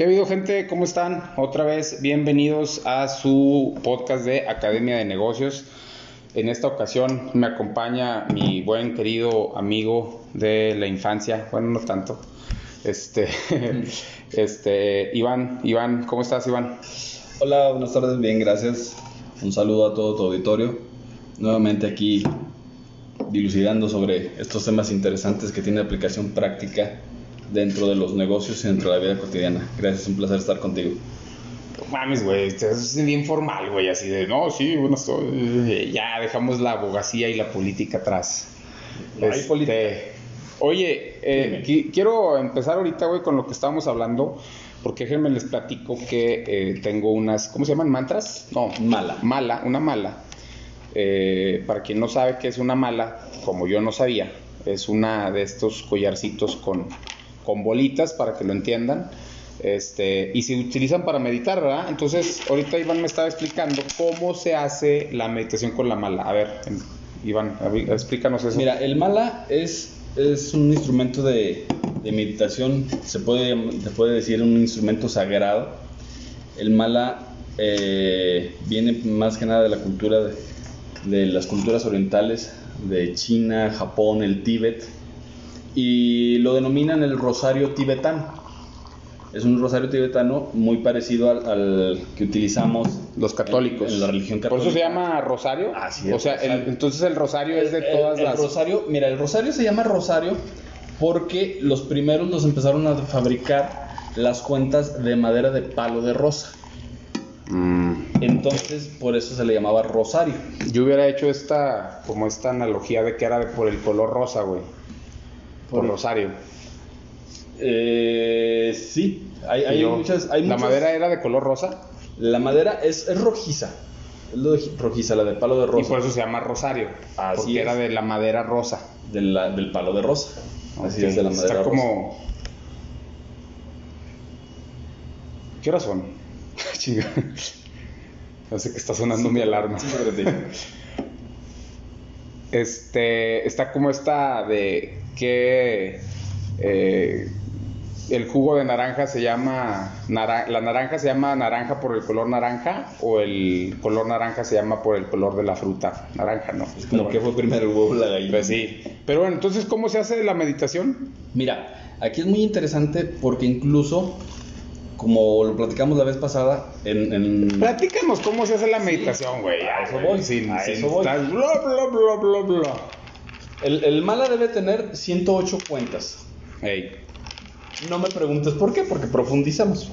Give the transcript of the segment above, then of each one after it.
¿Qué ha habido gente? ¿Cómo están? Otra vez, bienvenidos a su podcast de Academia de Negocios. En esta ocasión me acompaña mi buen querido amigo de la infancia, bueno, no tanto, este, este, Iván, Iván, ¿cómo estás, Iván? Hola, buenas tardes, bien, gracias. Un saludo a todo tu auditorio. Nuevamente aquí dilucidando sobre estos temas interesantes que tienen aplicación práctica dentro de los negocios y dentro de la vida cotidiana. Gracias, un placer estar contigo. mames, güey, es bien formal, güey, así de, no, sí, bueno, estoy, ya dejamos la abogacía y la política atrás. No hay política. Oye, eh, quiero empezar ahorita, güey, con lo que estábamos hablando, porque déjenme les platico que eh, tengo unas, ¿cómo se llaman? ¿Mantras? No, mala. Mala, una mala. Eh, para quien no sabe qué es una mala, como yo no sabía, es una de estos collarcitos con con bolitas para que lo entiendan. Este, y se utilizan para meditar. Entonces, ahorita Iván me estaba explicando cómo se hace la meditación con la mala. A ver, Iván, explícanos eso. Mira, el mala es, es un instrumento de, meditación, se puede, se puede decir un instrumento sagrado. El mala eh, viene más que nada de la cultura, de, de las culturas orientales, de China, Japón, el Tíbet y lo denominan el rosario tibetano. Es un rosario tibetano muy parecido al, que utilizamos los católicos en, la religión católica. ¿Por eso se llama rosario? Así es. O sea, entonces el rosario es de todas el, las. rosario, mira, el rosario se llama rosario porque los primeros los empezaron a fabricar las cuentas de madera de palo de rosa. Mm. Entonces, por eso se le llamaba rosario. Yo hubiera hecho esta, como esta analogía de que era por el color rosa, güey. Por Rosario. Eh, sí, hay, muchas, ¿La madera era de color rosa? La madera es, rojiza. Es rojiza, la de palo de rosa. Y por eso se llama Rosario. Así porque era de la madera rosa. del palo de rosa. Así es, de la madera Está como. ¿Qué hora son? Chinga. No sé que está sonando mi alarma. este. Está como esta de que eh, el jugo de naranja se llama, la naranja se llama naranja por el color naranja o el color naranja se llama por el color de la fruta naranja, ¿no? No, ¿qué fue primero el huevo la gallina? Pues sí. Pero bueno, entonces, ¿cómo se hace la meditación? Mira, aquí es muy interesante porque incluso como lo platicamos la vez pasada, en... en... Platícanos cómo se hace la meditación, güey. a eso voy. Sin, a eso voy. Bla, bla, bla, bla, bla. El, mala debe tener 108 cuentas. No me preguntes por qué, porque profundizamos.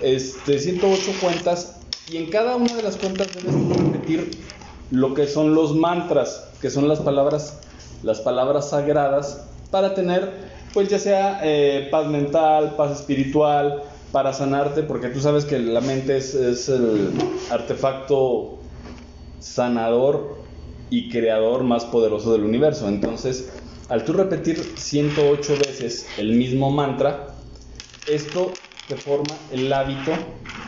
Este, 108 cuentas y en cada una de las cuentas debes repetir lo que son los mantras, que son las palabras, las palabras sagradas para tener, pues ya sea eh, paz mental, paz espiritual, para sanarte, porque tú sabes que la mente es, es el artefacto sanador y creador más poderoso del universo. Entonces, al tú repetir 108 veces el mismo mantra, esto te forma el hábito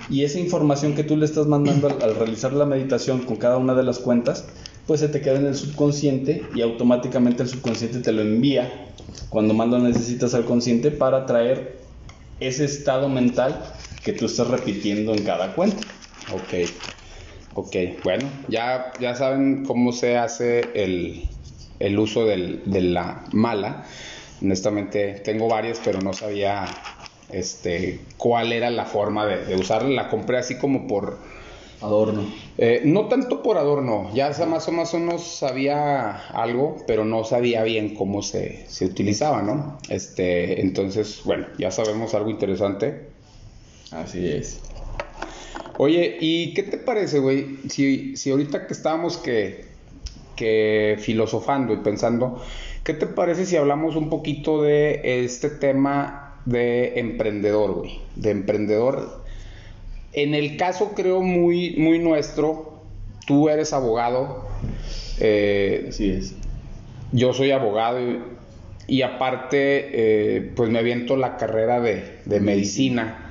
y esa información que tú le estás mandando al, realizar la meditación con cada una de las cuentas, pues se te queda en el subconsciente y automáticamente el subconsciente te lo envía cuando más lo necesitas al consciente para traer ese estado mental que tú estás repitiendo en cada cuenta. Ok. Ok, bueno, ya, ya saben cómo se hace el, el uso del, de la mala. Honestamente, tengo varias, pero no sabía este, cuál era la forma de, usarla. La compré así como por... Adorno. Eh, no tanto por adorno, ya más o menos sabía algo, pero no sabía bien cómo se, se utilizaba, ¿no? Este, entonces, bueno, ya sabemos algo interesante. Así es. Oye, ¿y qué te parece, güey? Si, si ahorita que estábamos que, que filosofando y pensando, ¿qué te parece si hablamos un poquito de este tema de emprendedor, güey? De emprendedor. En el caso, creo, muy, muy nuestro, tú eres abogado. Eh, Así es. Yo soy abogado y, aparte, eh, pues me aviento la carrera de, de medicina.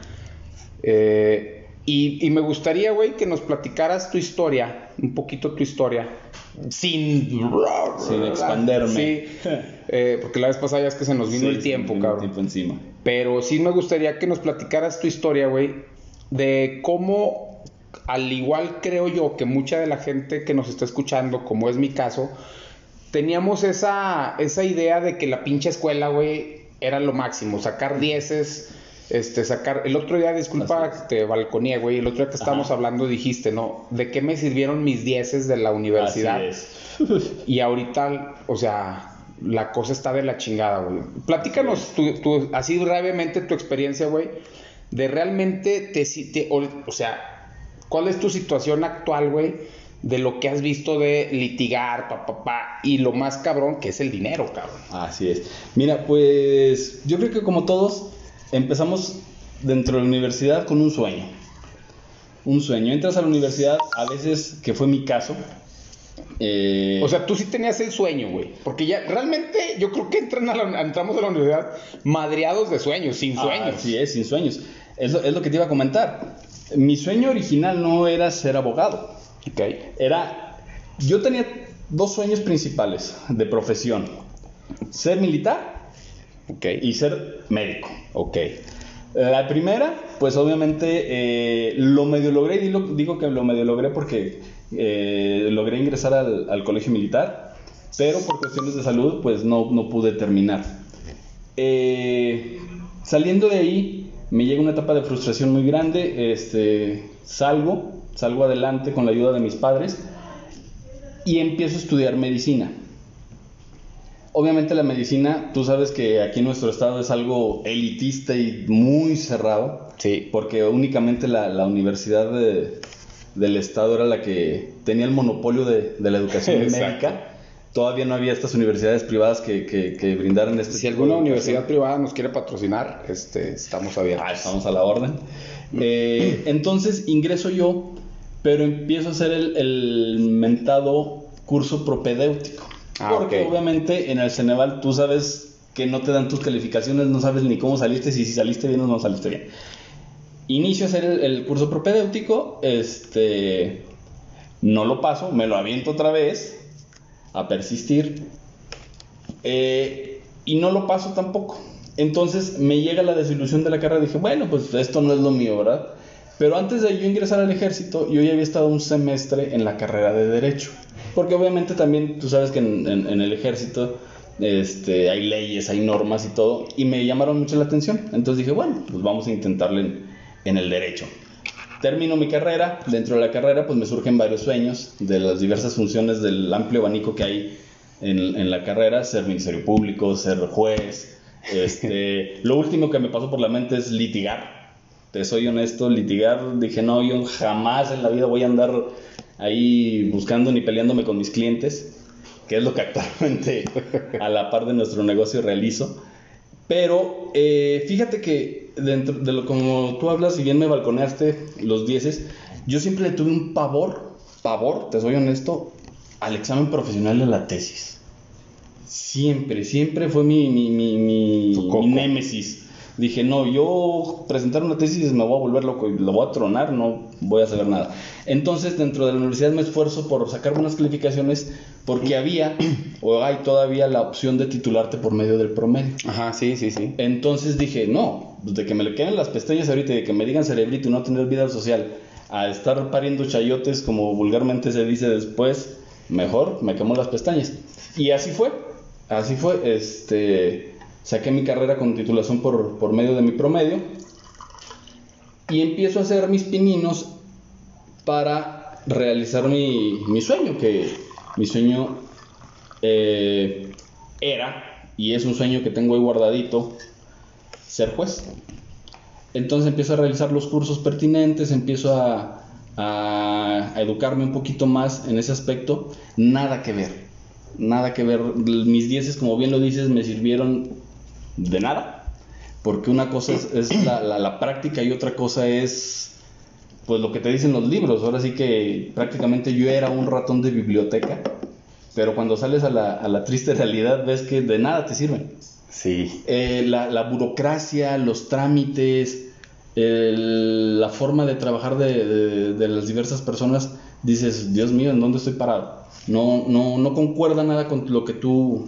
Eh, y, me gustaría, güey, que nos platicaras tu historia, un poquito tu historia, sin... Sin expanderme. Sí, eh, porque la vez pasada ya es que se nos vino el tiempo, cabrón. tiempo encima. Pero sí me gustaría que nos platicaras tu historia, güey, de cómo, al igual creo yo que mucha de la gente que nos está escuchando, como es mi caso, teníamos esa, esa idea de que la pinche escuela, güey, era lo máximo, sacar dieces, este, sacar, el otro día, disculpa, te balconía, güey, el otro día que estábamos hablando dijiste, ¿no? ¿De qué me sirvieron mis dieces de la universidad? y ahorita, o sea, la cosa está de la chingada, güey. Platícanos tu, así brevemente tu experiencia, güey, de realmente te, te o, o sea, ¿cuál es tu situación actual, güey? de lo que has visto de litigar, papá, pa, y lo más cabrón que es el dinero, cabrón. Así es. Mira, pues yo creo que como todos empezamos dentro de la universidad con un sueño. Un sueño. Entras a la universidad, a veces, que fue mi caso. Eh, o sea, tú sí tenías el sueño, güey. Porque ya realmente yo creo que entran a entramos a la universidad madreados de sueños, sin ah, sueños. Así es, sin sueños. Es es lo que te iba a comentar. Mi sueño original no era ser abogado. Okay. Era, yo tenía dos sueños principales de profesión. Ser militar okay. y ser médico. Okay. La primera, pues obviamente eh, lo medio logré, y digo que lo medio logré porque eh, logré ingresar al, colegio militar, pero por cuestiones de salud, pues no, no pude terminar. Eh, saliendo de ahí, me llega una etapa de frustración muy grande, este, salgo, salgo adelante con la ayuda de mis padres y empiezo a estudiar medicina. Obviamente la medicina, tú sabes que aquí en nuestro estado es algo elitista y muy cerrado. Sí. Porque únicamente la, universidad del estado era la que tenía el monopolio de, la educación médica. Todavía no había estas universidades privadas que, que, brindaran este Si alguna universidad privada nos quiere patrocinar, este, estamos abiertos. Ah, estamos a la orden. Eh, entonces ingreso yo pero empiezo a hacer el, mentado curso propedéutico. Ah, porque obviamente en el Ceneval tú sabes que no te dan tus calificaciones, no sabes ni cómo saliste, si, si saliste bien o no saliste bien. Inicio a hacer el, curso propedéutico, este, no lo paso, me lo aviento otra vez a persistir eh, y no lo paso tampoco. Entonces me llega la desilusión de la carrera, dije, bueno, pues esto no es lo mío, ¿verdad? Pero antes de yo ingresar al ejército, yo ya había estado un semestre en la carrera de Derecho. Porque obviamente también tú sabes que en, el ejército este, hay leyes, hay normas y todo. Y me llamaron mucho la atención. Entonces dije, bueno, pues vamos a intentarle en, el Derecho. Termino mi carrera. Dentro de la carrera, pues me surgen varios sueños de las diversas funciones del amplio abanico que hay en, en la carrera: ser ministerio público, ser juez. Este, lo último que me pasó por la mente es litigar te soy honesto, litigar, dije, no, yo jamás en la vida voy a andar ahí buscando ni peleándome con mis clientes, que es lo que actualmente a la par de nuestro negocio realizo. Pero eh, fíjate que dentro de lo como tú hablas, si bien me balconeaste los dieces, yo siempre le tuve un pavor, pavor, te soy honesto, al examen profesional de la tesis. Siempre, siempre fue mi, mi, mi, mi némesis dije, no, yo presentar una tesis me voy a volver loco y lo voy a tronar, no voy a saber nada. Entonces, dentro de la universidad me esfuerzo por sacar buenas calificaciones porque había o hay todavía la opción de titularte por medio del promedio. Ajá, sí, sí, sí. Entonces dije, no, pues de que me le queden las pestañas ahorita y de que me digan cerebrito y no tener vida social, a estar pariendo chayotes como vulgarmente se dice después, mejor me quemo las pestañas. Y así fue, así fue, este saqué mi carrera con titulación por, medio de mi promedio y empiezo a hacer mis pininos para realizar mi, sueño, que mi sueño eh, era y es un sueño que tengo ahí guardadito, ser juez. Entonces empiezo a realizar los cursos pertinentes, empiezo a, a, educarme un poquito más en ese aspecto. Nada que ver, nada que ver. Mis dieces, como bien lo dices, me sirvieron de nada, porque una cosa es, la, práctica y otra cosa es pues lo que te dicen los libros. Ahora sí que prácticamente yo era un ratón de biblioteca, pero cuando sales a la, triste realidad ves que de nada te sirven. Sí. Eh, la, burocracia, los trámites, la forma de trabajar de, de, las diversas personas, dices, Dios mío, ¿en dónde estoy parado? No, no, no concuerda nada con lo que tú,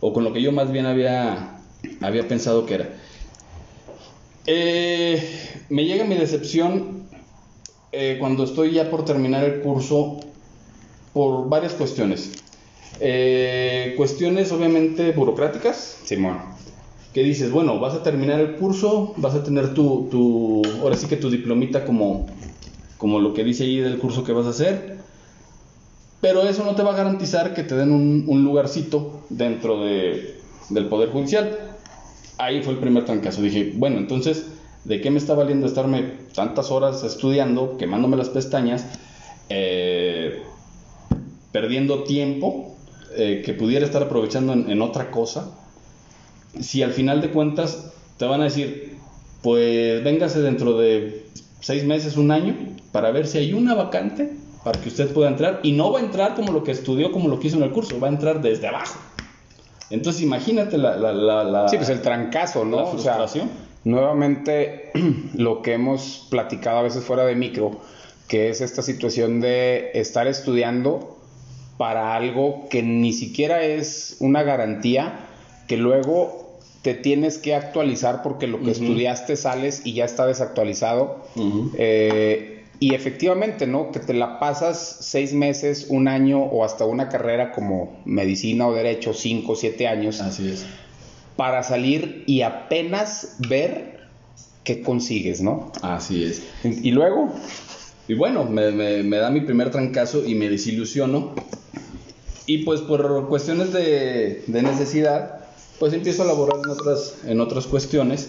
o con lo que yo más bien había había pensado que era. Eh, me llega mi decepción eh, cuando estoy ya por terminar el curso por varias cuestiones. Eh, cuestiones obviamente burocráticas. Simón. Que dices, bueno, vas a terminar el curso, vas a tener tu, tu ahora sí que tu diplomita como, como lo que dice ahí del curso que vas a hacer. Pero eso no te va a garantizar que te den un, un lugarcito dentro de, del Poder Judicial. Ahí fue el primer trancazo. Dije, bueno, entonces, ¿de qué me está valiendo estarme tantas horas estudiando, quemándome las pestañas, eh, perdiendo tiempo eh, que pudiera estar aprovechando en, en otra cosa? Si al final de cuentas te van a decir, pues véngase dentro de seis meses, un año, para ver si hay una vacante para que usted pueda entrar. Y no va a entrar como lo que estudió, como lo que hizo en el curso, va a entrar desde abajo. Entonces imagínate la... la, la, la Sí, pues el trancazo, ¿no? la O sea, nuevamente lo que hemos platicado a veces fuera de micro, que es esta situación de estar estudiando para algo que ni siquiera es una garantía, que luego te tienes que actualizar porque lo que estudiaste sales y ya está desactualizado. Eh, y efectivamente, ¿no? Que te la pasas seis meses, un año o hasta una carrera como medicina o derecho, cinco, siete años, Así es. para salir y apenas ver qué consigues, ¿no? Así es. Y luego, Y bueno, me, me- me da mi primer trancazo y me desilusiono. Y pues por cuestiones de, de necesidad, pues empiezo a laborar en otras, en otras cuestiones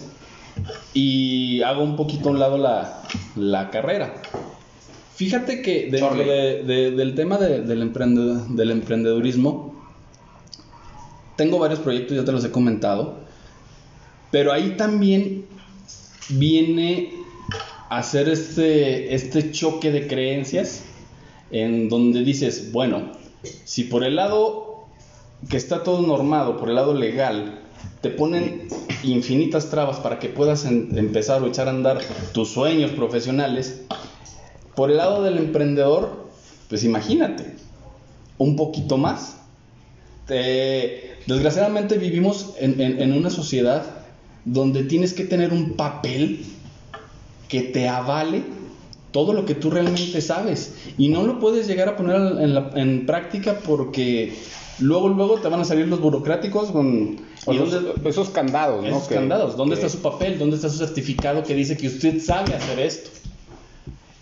y hago un poquito a un lado la, la carrera. Fíjate que dentro de- de- del tema de- del, emprende- del emprendedurismo, tengo varios proyectos, ya te los he comentado, pero ahí también viene a hacer este, este choque de creencias en donde dices, bueno, si por el lado que está todo normado, por el lado legal, te ponen infinitas trabas para que puedas en- empezar o echar a andar tus sueños profesionales, por el lado del emprendedor, pues imagínate, un poquito más. Te- desgraciadamente vivimos en, en- en una sociedad donde tienes que tener un papel que te avale todo lo que tú realmente sabes y no lo puedes llegar a poner en, la- en práctica porque luego luego te van a salir los burocráticos con ¿y los- dónde- esos candados, ¿no? esos candados. ¿Dónde que- está su papel? ¿Dónde está su certificado que dice que usted sabe hacer esto?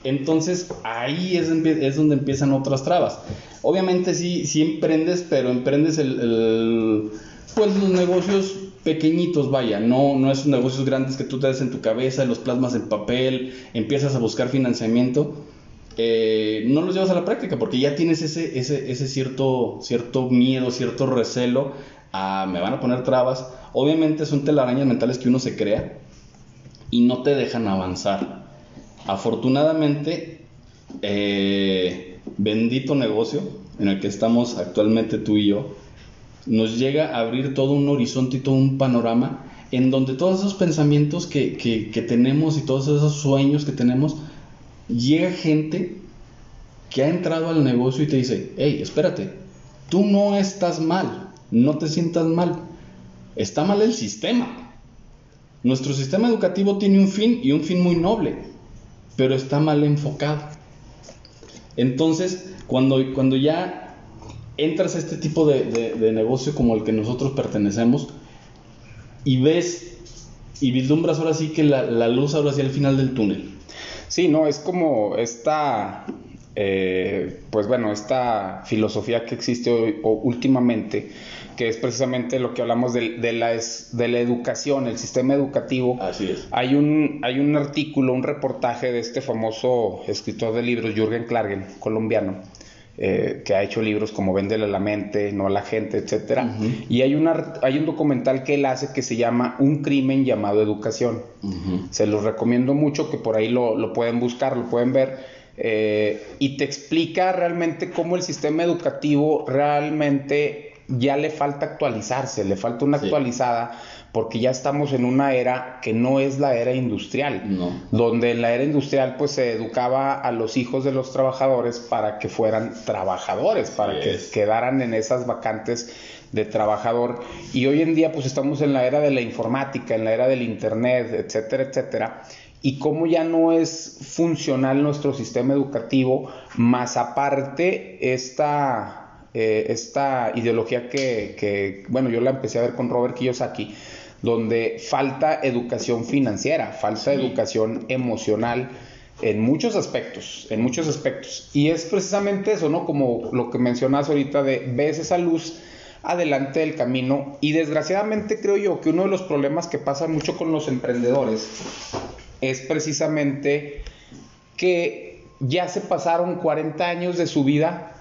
Entonces ahí es, es donde empiezan otras trabas. Obviamente sí, sí emprendes, pero emprendes el, el- pues los negocios pequeñitos, vaya, no, no esos negocios grandes que tú te das en tu cabeza, los plasmas en papel, empiezas a buscar financiamiento. eh, no los llevas a la práctica porque ya tienes ese, ese, ese cierto, cierto miedo, cierto recelo me van a poner trabas. Obviamente son telarañas mentales que uno se crea y no te dejan avanzar. Afortunadamente, eh, bendito negocio en el que estamos actualmente tú y yo, nos llega a abrir todo un horizonte y todo un panorama en donde todos esos pensamientos que, que- que tenemos y todos esos sueños que tenemos, llega gente que ha entrado al negocio y te dice, hey, espérate, tú no estás mal, no te sientas mal, está mal el sistema. Nuestro sistema educativo tiene un fin y un fin muy noble, pero está mal enfocado. Entonces, cuando, cuando ya entras a este tipo de, de- negocio como el que nosotros pertenecemos y ves y vislumbras ahora sí que la, la luz ahora sí al final del túnel. Sí, no, es como esta, eh, pues bueno, esta filosofía que existe hoy, o últimamente, que es precisamente lo que hablamos de, de la, es- de la educación, el sistema educativo. Así es. Hay un, hay un artículo, un reportaje de este famoso escritor de libros, Jürgen Klargen, colombiano, eh, que ha hecho libros como Véndele a la mente, no a la gente, etcétera. Ujú. Y hay, una, hay un documental que él hace que se llama Un crimen llamado educación. Se los recomiendo mucho que por ahí lo, lo pueden buscar, lo pueden ver. eh, y te explica realmente cómo el sistema educativo realmente ya le falta actualizarse, le falta una Sí. actualizada, porque ya estamos en una era que no es la era industrial, No. donde en la era industrial pues se educaba a los hijos de los trabajadores para que fueran trabajadores, para que es. quedaran en esas vacantes de trabajador. Y hoy en día pues estamos en la era de la informática, en la era del internet, etcétera, etcétera. Y cómo ya no es funcional nuestro sistema educativo, más aparte esta, eh, esta ideología que, que, bueno, yo la empecé a ver con Robert Kiyosaki, donde falta educación financiera, falta educación emocional en muchos aspectos, en muchos aspectos. Y es precisamente eso, ¿no? Como lo que mencionas ahorita de ves esa luz adelante del camino y desgraciadamente creo yo que uno de los problemas que pasa mucho con los emprendedores es precisamente que ya se pasaron 40 años de su vida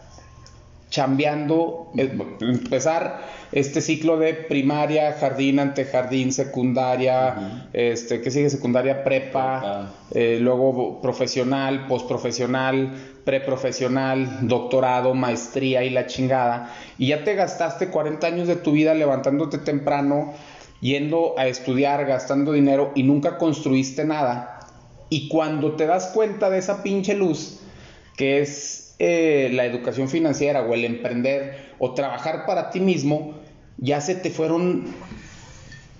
chambeando, eh, empezar este ciclo de primaria, jardín, antejardín, secundaria, este, ¿qué sigue? Secundaria, prepa, eh, luego profesional, postprofesional, preprofesional, doctorado, maestría y la chingada. Y ya te gastaste 40 años de tu vida levantándote temprano, yendo a estudiar, gastando dinero y nunca construiste nada. Y cuando te das cuenta de esa pinche luz, que es eh, la educación financiera o el emprender o trabajar para ti mismo, ya se te fueron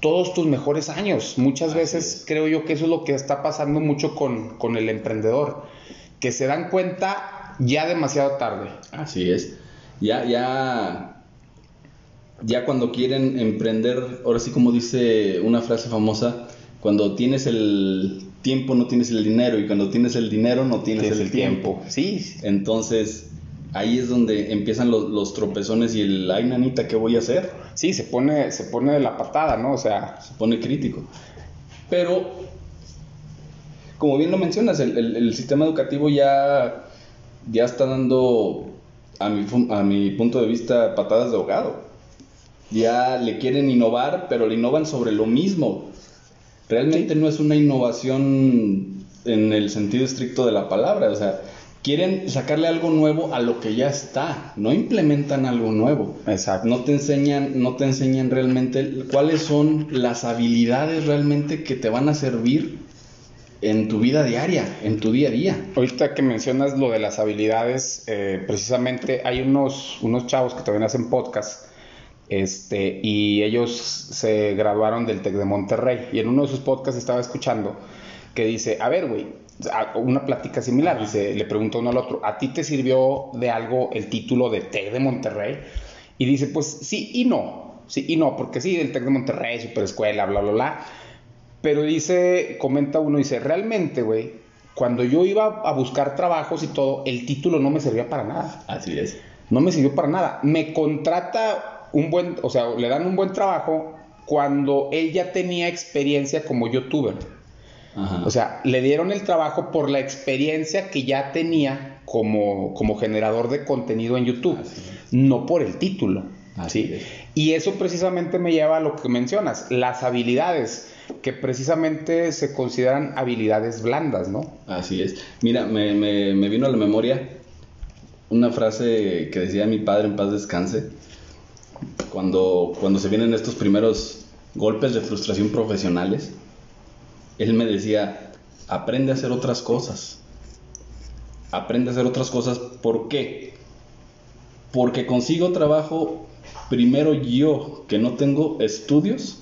todos tus mejores años. Muchas veces creo yo que eso es lo que está pasando mucho con, con el emprendedor, que se dan cuenta ya demasiado tarde. Así es. Ya, ya, ya cuando quieren emprender, ahora sí como dice una frase famosa, cuando tienes el tiempo no tienes el dinero y cuando tienes el dinero no tienes, el, tiempo. Sí. Entonces ahí es donde empiezan los, tropezones y el, ay nanita, ¿qué voy a hacer? Sí, se pone, se pone de la patada, ¿no? O sea, se pone crítico. Pero, como bien lo mencionas, el, sistema educativo ya, ya está dando, a mi, a mi punto de vista, patadas de ahogado. Ya le quieren innovar, pero le innovan sobre lo mismo. Realmente no es una innovación en el sentido estricto de la palabra, o sea, quieren sacarle algo nuevo a lo que ya está, no implementan algo nuevo. Exacto. No te enseñan, no te enseñan realmente cuáles son las habilidades realmente que te van a servir en tu vida diaria, en tu día a día. Ahorita que mencionas lo de las habilidades, eh, precisamente hay unos, unos chavos que también hacen podcast este, y ellos se graduaron del TEC de Monterrey. Y en uno de sus podcasts estaba escuchando que dice, a ver, güey, una plática similar, dice, le preguntó uno al otro, ¿a ti te sirvió de algo el título de TEC de Monterrey? Y dice, pues sí y no, sí y no, porque sí, el TEC de Monterrey, super escuela, bla, bla, bla. Pero dice, comenta uno, dice, realmente, güey, cuando yo iba a buscar trabajos y todo, el título no me servía para nada. Así es. No me sirvió para nada. Me contrata un buen, o sea, le dan un buen trabajo cuando él ya tenía experiencia como youtuber. O sea, le dieron el trabajo por la experiencia que ya tenía como, como generador de contenido en YouTube, no por el título. ¿sí? Y eso precisamente me lleva a lo que mencionas, las habilidades, que precisamente se consideran habilidades blandas, ¿no? Así es. Mira, me, me, me vino a la memoria una frase que decía mi padre en paz descanse, cuando, cuando se vienen estos primeros golpes de frustración profesionales, él me decía, aprende a hacer otras cosas. Aprende a hacer otras cosas. ¿Por qué? Porque consigo trabajo primero yo, que no tengo estudios,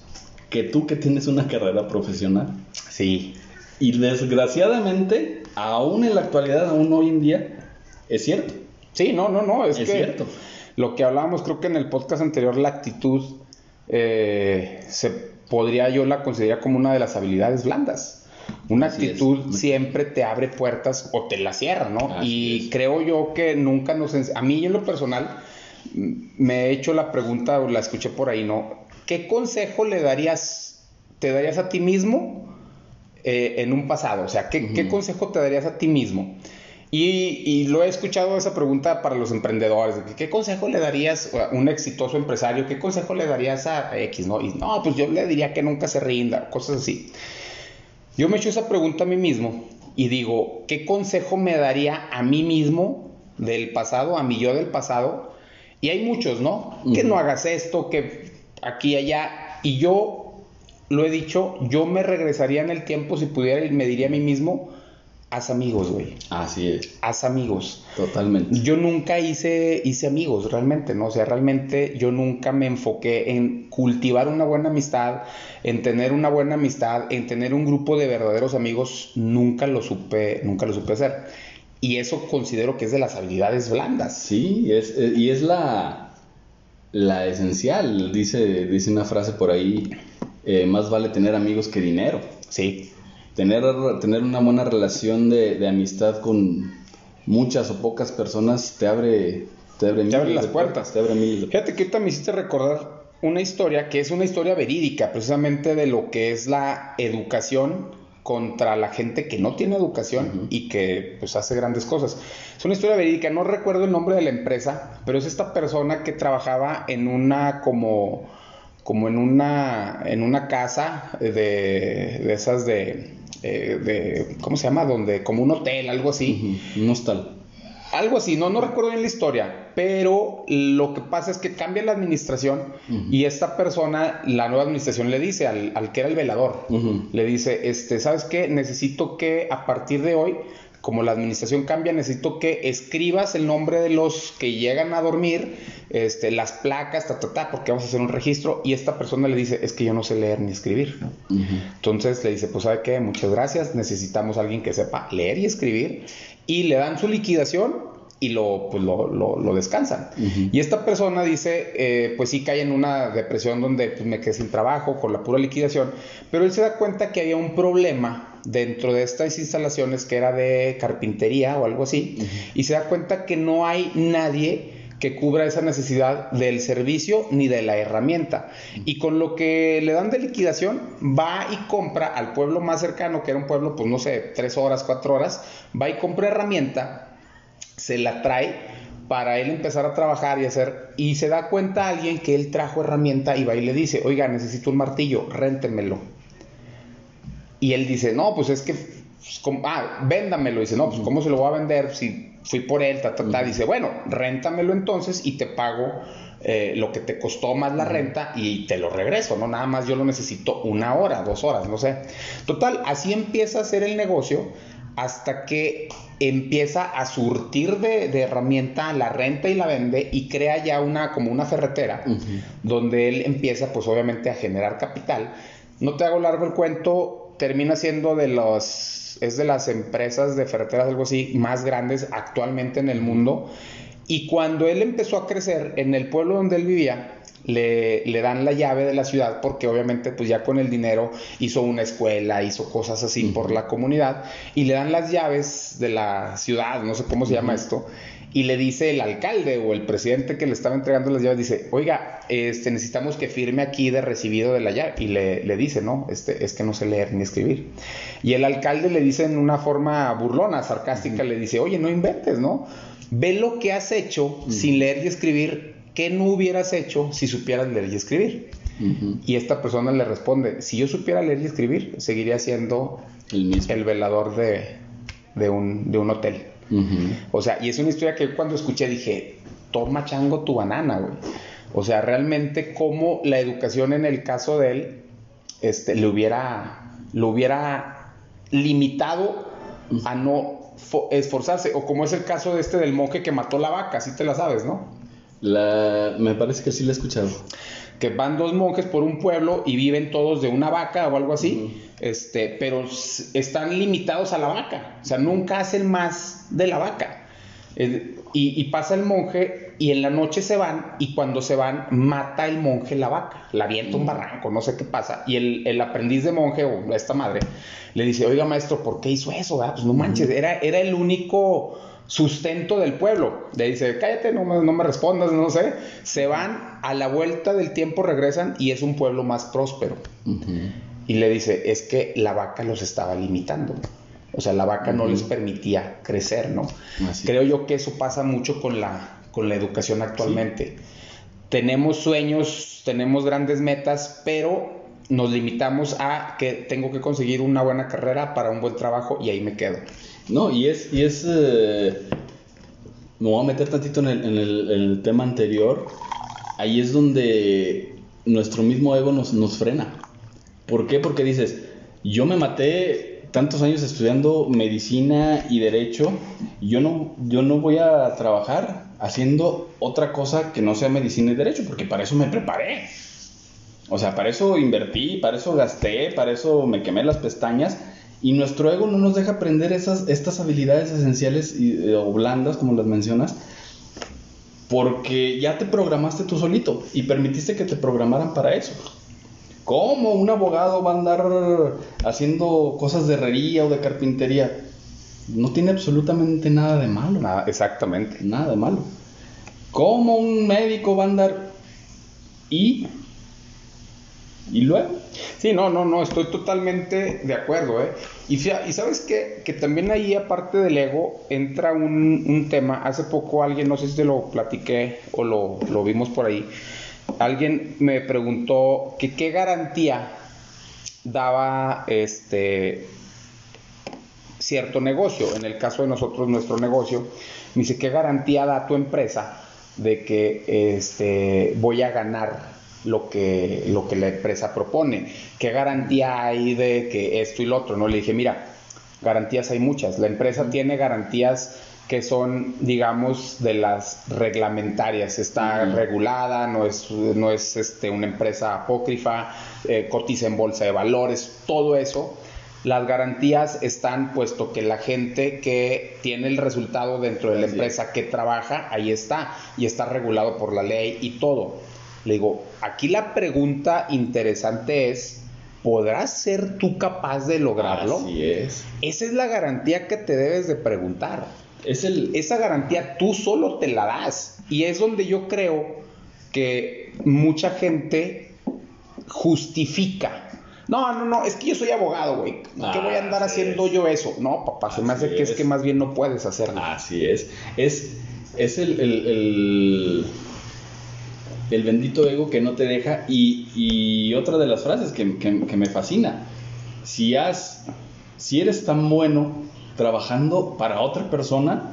que tú que tienes una carrera profesional. Sí. Y desgraciadamente, aún en la actualidad, aún hoy en día, es cierto. Sí, no, no, no, es, es cierto lo que hablábamos, creo que en el podcast anterior, la actitud eh, se podría yo la considerar como una de las habilidades blandas. Una actitud siempre te abre puertas o te la cierra, ¿no? y creo yo que nunca nos... A mí en lo personal me he hecho la pregunta, o la escuché por ahí, ¿no? ¿Qué consejo le darías, te darías a ti mismo eh, en un pasado? O sea, ¿qué, ¿qué consejo te darías a ti mismo? Y, lo he escuchado esa pregunta para los emprendedores, ¿qué consejo le darías a un exitoso empresario? ¿Qué consejo le darías a X? No, y no, pues yo le diría que nunca se rinda, cosas así. Yo me echo esa pregunta a mí mismo y digo, ¿qué consejo me daría a mí mismo del pasado, a mi yo del pasado? Y hay muchos, ¿no? Que no hagas esto, que aquí, allá. Y yo lo he dicho, yo me regresaría en el tiempo si pudiera y me diría a mí mismo, haz amigos, güey. Así es. Haz amigos. Totalmente. Yo nunca hice, hice amigos, realmente, ¿no? O sea, realmente yo nunca me enfoqué en cultivar una buena amistad, en tener una buena amistad, en tener un grupo de verdaderos amigos, nunca lo supe, nunca lo supe hacer. Y eso considero que es de las habilidades blandas. Sí, es, eh, y es la, la esencial. Dice, dice una frase por ahí, eh, más vale tener amigos que dinero. Sí tener, tener una buena relación de, amistad con muchas o pocas personas te abre, te abre, las puertas. Te abre Fíjate que ahorita me hiciste recordar una historia que es una historia verídica, precisamente de lo que es la educación contra la gente que no tiene educación y que pues hace grandes cosas. Es una historia verídica, no recuerdo el nombre de la empresa, pero es esta persona que trabajaba en una como como en una en una casa de, de esas de eh, de, ¿cómo se llama? Donde, como un hotel, algo así. Un hostal. Algo así, no, no recuerdo bien la historia, pero lo que pasa es que cambia la administración y esta persona, la nueva administración le dice al, al que era el velador, le dice, este, ¿sabes qué? Necesito que a partir de hoy como la administración cambia, necesito que escribas el nombre de los que llegan a dormir, este, las placas, ta, ta, ta, porque vamos a hacer un registro. Y esta persona le dice, es que yo no sé leer ni escribir. Entonces le dice, pues sabe qué, muchas gracias, necesitamos a alguien que sepa leer y escribir. Y le dan su liquidación y lo, pues lo, lo, descansan. Y esta persona dice, eh, pues sí cae en una depresión donde pues, me quedé sin trabajo con la pura liquidación, pero él se da cuenta que había un problema dentro de estas instalaciones que era de carpintería o algo así, y se da cuenta que no hay nadie que cubra esa necesidad del servicio ni de la herramienta. Y con lo que le dan de liquidación, va y compra al pueblo más cercano, que era un pueblo, pues no sé, tres horas, cuatro horas, va y compra herramienta se la trae para él empezar a trabajar y hacer, y se da cuenta alguien que él trajo herramienta y va y le dice, oiga, necesito un martillo, réntemelo. Y él dice, no, pues es que, pues, ah, véndamelo. dice, no, pues ¿cómo se lo voy a vender si fui por él? Ta, ta, Dice, bueno, réntamelo entonces y te pago eh, lo que te costó más la renta y te lo regreso, ¿no? Nada más yo lo necesito una hora, dos horas, no sé. Total, así empieza a hacer el negocio hasta que empieza a surtir de, herramienta la renta y la vende y crea ya una como una ferretera donde él empieza pues obviamente a generar capital. No te hago largo el cuento, termina siendo de los es de las empresas de ferreteras algo así más grandes actualmente en el mundo. Y cuando él empezó a crecer en el pueblo donde él vivía le, le, dan la llave de la ciudad porque obviamente pues ya con el dinero hizo una escuela, hizo cosas así por la comunidad y le dan las llaves de la ciudad, no sé cómo se llama esto, y le dice el alcalde o el presidente que le estaba entregando las llaves, dice, oiga, este, necesitamos que firme aquí de recibido de la llave. Y le, le dice, no, este, es que no sé leer ni escribir. Y el alcalde le dice en una forma burlona, sarcástica, le dice, oye, no inventes, ¿no? Ve lo que has hecho sin leer y escribir ¿qué no hubieras hecho si supieras leer y escribir? Y esta persona le responde, si yo supiera leer y escribir, seguiría siendo el, velador de, un, hotel. O sea, y es una historia que cuando escuché dije, toma chango tu banana, güey. O sea, realmente cómo la educación en el caso de él este, le hubiera, lo hubiera limitado a no esforzarse. O como es el caso de este del monje que mató la vaca, así te la sabes, ¿no? La, me parece que sí la he escuchado. Que van dos monjes por un pueblo y viven todos de una vaca o algo así, este, pero están limitados a la vaca, o sea, nunca hacen más de la vaca. y, pasa el monje y en la noche se van y cuando se van mata el monje la vaca, la avienta un barranco, no sé qué pasa. Y el, el, aprendiz de monje o esta madre le dice, oiga maestro, ¿por qué hizo eso? Pues no manches, era, era el único sustento del pueblo. Le dice, cállate, no me, no me respondas, no sé. Se van, a la vuelta del tiempo regresan y es un pueblo más próspero. Y le dice, es que la vaca los estaba limitando. O sea, la vaca no les permitía crecer, ¿no? Creo yo que eso pasa mucho con la, con la educación actualmente. Tenemos sueños, tenemos grandes metas, pero nos limitamos a que tengo que conseguir una buena carrera para un buen trabajo y ahí me quedo. No, y es, y es eh, me voy a meter tantito en el, tema anterior, ahí es donde nuestro mismo ego nos, nos frena. ¿Por qué? Porque dices, yo me maté tantos años estudiando medicina y derecho, yo no, yo no voy a trabajar haciendo otra cosa que no sea medicina y derecho, porque para eso me preparé. O sea, para eso invertí, para eso gasté, para eso me quemé las pestañas. Y nuestro ego no nos deja aprender esas, estas habilidades esenciales y, o blandas, como las mencionas, porque ya te programaste tú solito y permitiste que te programaran para eso. ¿Cómo un abogado va a andar haciendo cosas de herrería o de carpintería? No tiene absolutamente nada de malo. Nada, exactamente. Nada de malo. ¿Cómo un médico va a andar y y luego? Sí, no, no, no, estoy totalmente de acuerdo, ¿eh? Y, sabes qué? que también ahí, aparte del ego, entra un, un, tema. Hace poco alguien, no sé si te lo platiqué o lo, lo vimos por ahí, alguien me preguntó que qué garantía daba este cierto negocio. En el caso de nosotros, nuestro negocio, me dice, ¿qué garantía da tu empresa de que este, voy a ganar lo que, lo que la empresa propone? ¿Qué garantía hay de que esto y lo otro? No le dije, mira, garantías hay muchas. La empresa tiene garantías que son, digamos, de las reglamentarias. Está regulada, no es, no es este, una empresa apócrifa, eh, cotiza en bolsa de valores, todo eso. Las garantías están puesto que la gente que tiene el resultado dentro de la empresa que trabaja, ahí está, y está regulado por la ley y todo. Le digo, aquí la pregunta interesante es, ¿podrás ser tú capaz de lograrlo? Así es. Esa es la garantía que te debes de preguntar. Es el... Esa garantía tú solo te la das. Y es donde yo creo que mucha gente justifica. No, no, no, es que yo soy abogado, güey. ¿Qué voy a andar haciendo yo eso? No, papá, se me hace que es. que más bien no puedes hacerlo. Así es. Es, es el, el, el, bendito ego que no te deja. Y, y otra de las frases que, que, que me fascina. Si has, si eres tan bueno trabajando para otra persona,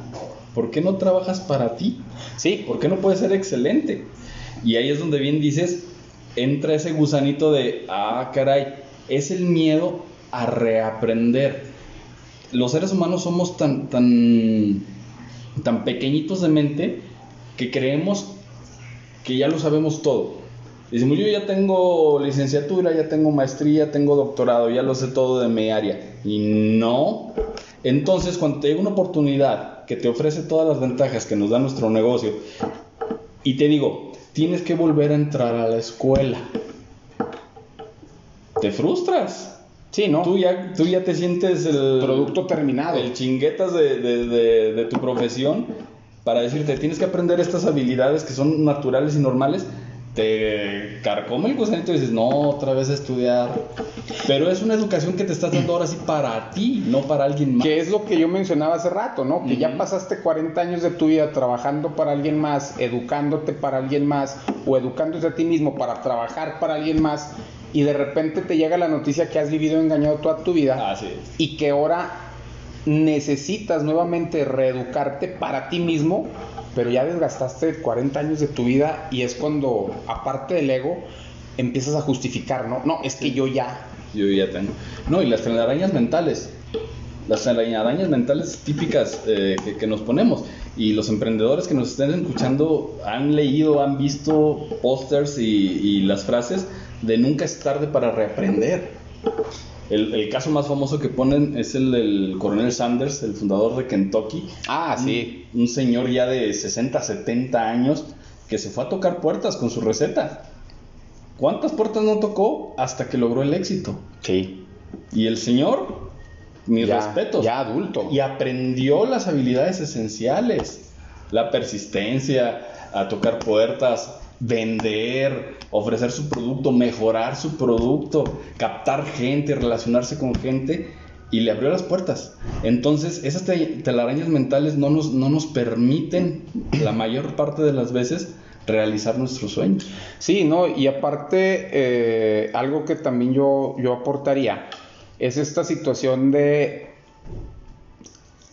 ¿por qué no trabajas para ti? Sí. ¿Por qué no puedes ser excelente? Y ahí es donde bien dices, entra ese gusanito de, ah, caray, es el miedo a reaprender. Los seres humanos somos tan, tan, tan pequeñitos de mente que creemos que ya lo sabemos todo. Decimos, yo ya tengo licenciatura, ya tengo maestría, tengo doctorado, ya lo sé todo de mi área. Y no, entonces, cuando te llega una oportunidad que te ofrece todas las ventajas que nos da nuestro negocio, y te digo, tienes que volver a entrar a la escuela, te frustras. Sí, ¿no? Tú ya, tú ya te sientes el producto terminado. El chinguetas de, de, de tu profesión para decirte, tienes que aprender estas habilidades que son naturales y normales te carcome el gusanito y dices, no, otra vez a estudiar. Pero es una educación que te estás dando ahora sí para ti, no para alguien más. Que es lo que yo mencionaba hace rato, ¿no? Que ya pasaste 40 años de tu vida trabajando para alguien más, educándote para alguien más, o educándote a ti mismo para trabajar para alguien más, y de repente te llega la noticia que has vivido engañado toda tu vida. Así Y que ahora necesitas nuevamente reeducarte para ti mismo pero ya desgastaste 40 años de tu vida y es cuando, aparte del ego, empiezas a justificar, ¿no? No, es que yo ya. Yo ya tengo. No, y las telarañas mentales. Las telarañas mentales típicas eh, que, nos ponemos. Y los emprendedores que nos estén escuchando han leído, han visto pósters y, y las frases de nunca es tarde para reaprender. El, caso más famoso que ponen es el del coronel Sanders, el fundador de Kentucky. Ah, sí. Un, señor ya de 60, 70 años que se fue a tocar puertas con su receta. ¿Cuántas puertas no tocó hasta que logró el éxito? Sí. Y el señor, mis respetos. Ya adulto. Y aprendió las habilidades esenciales. La persistencia, a tocar puertas, vender, ofrecer su producto, mejorar su producto, captar gente, relacionarse con gente y le abrió las puertas. Entonces, esas telarañas mentales no nos, no nos permiten la mayor parte de las veces realizar nuestros sueños. Sí, no, y aparte, eh, algo que también yo, yo aportaría es esta situación de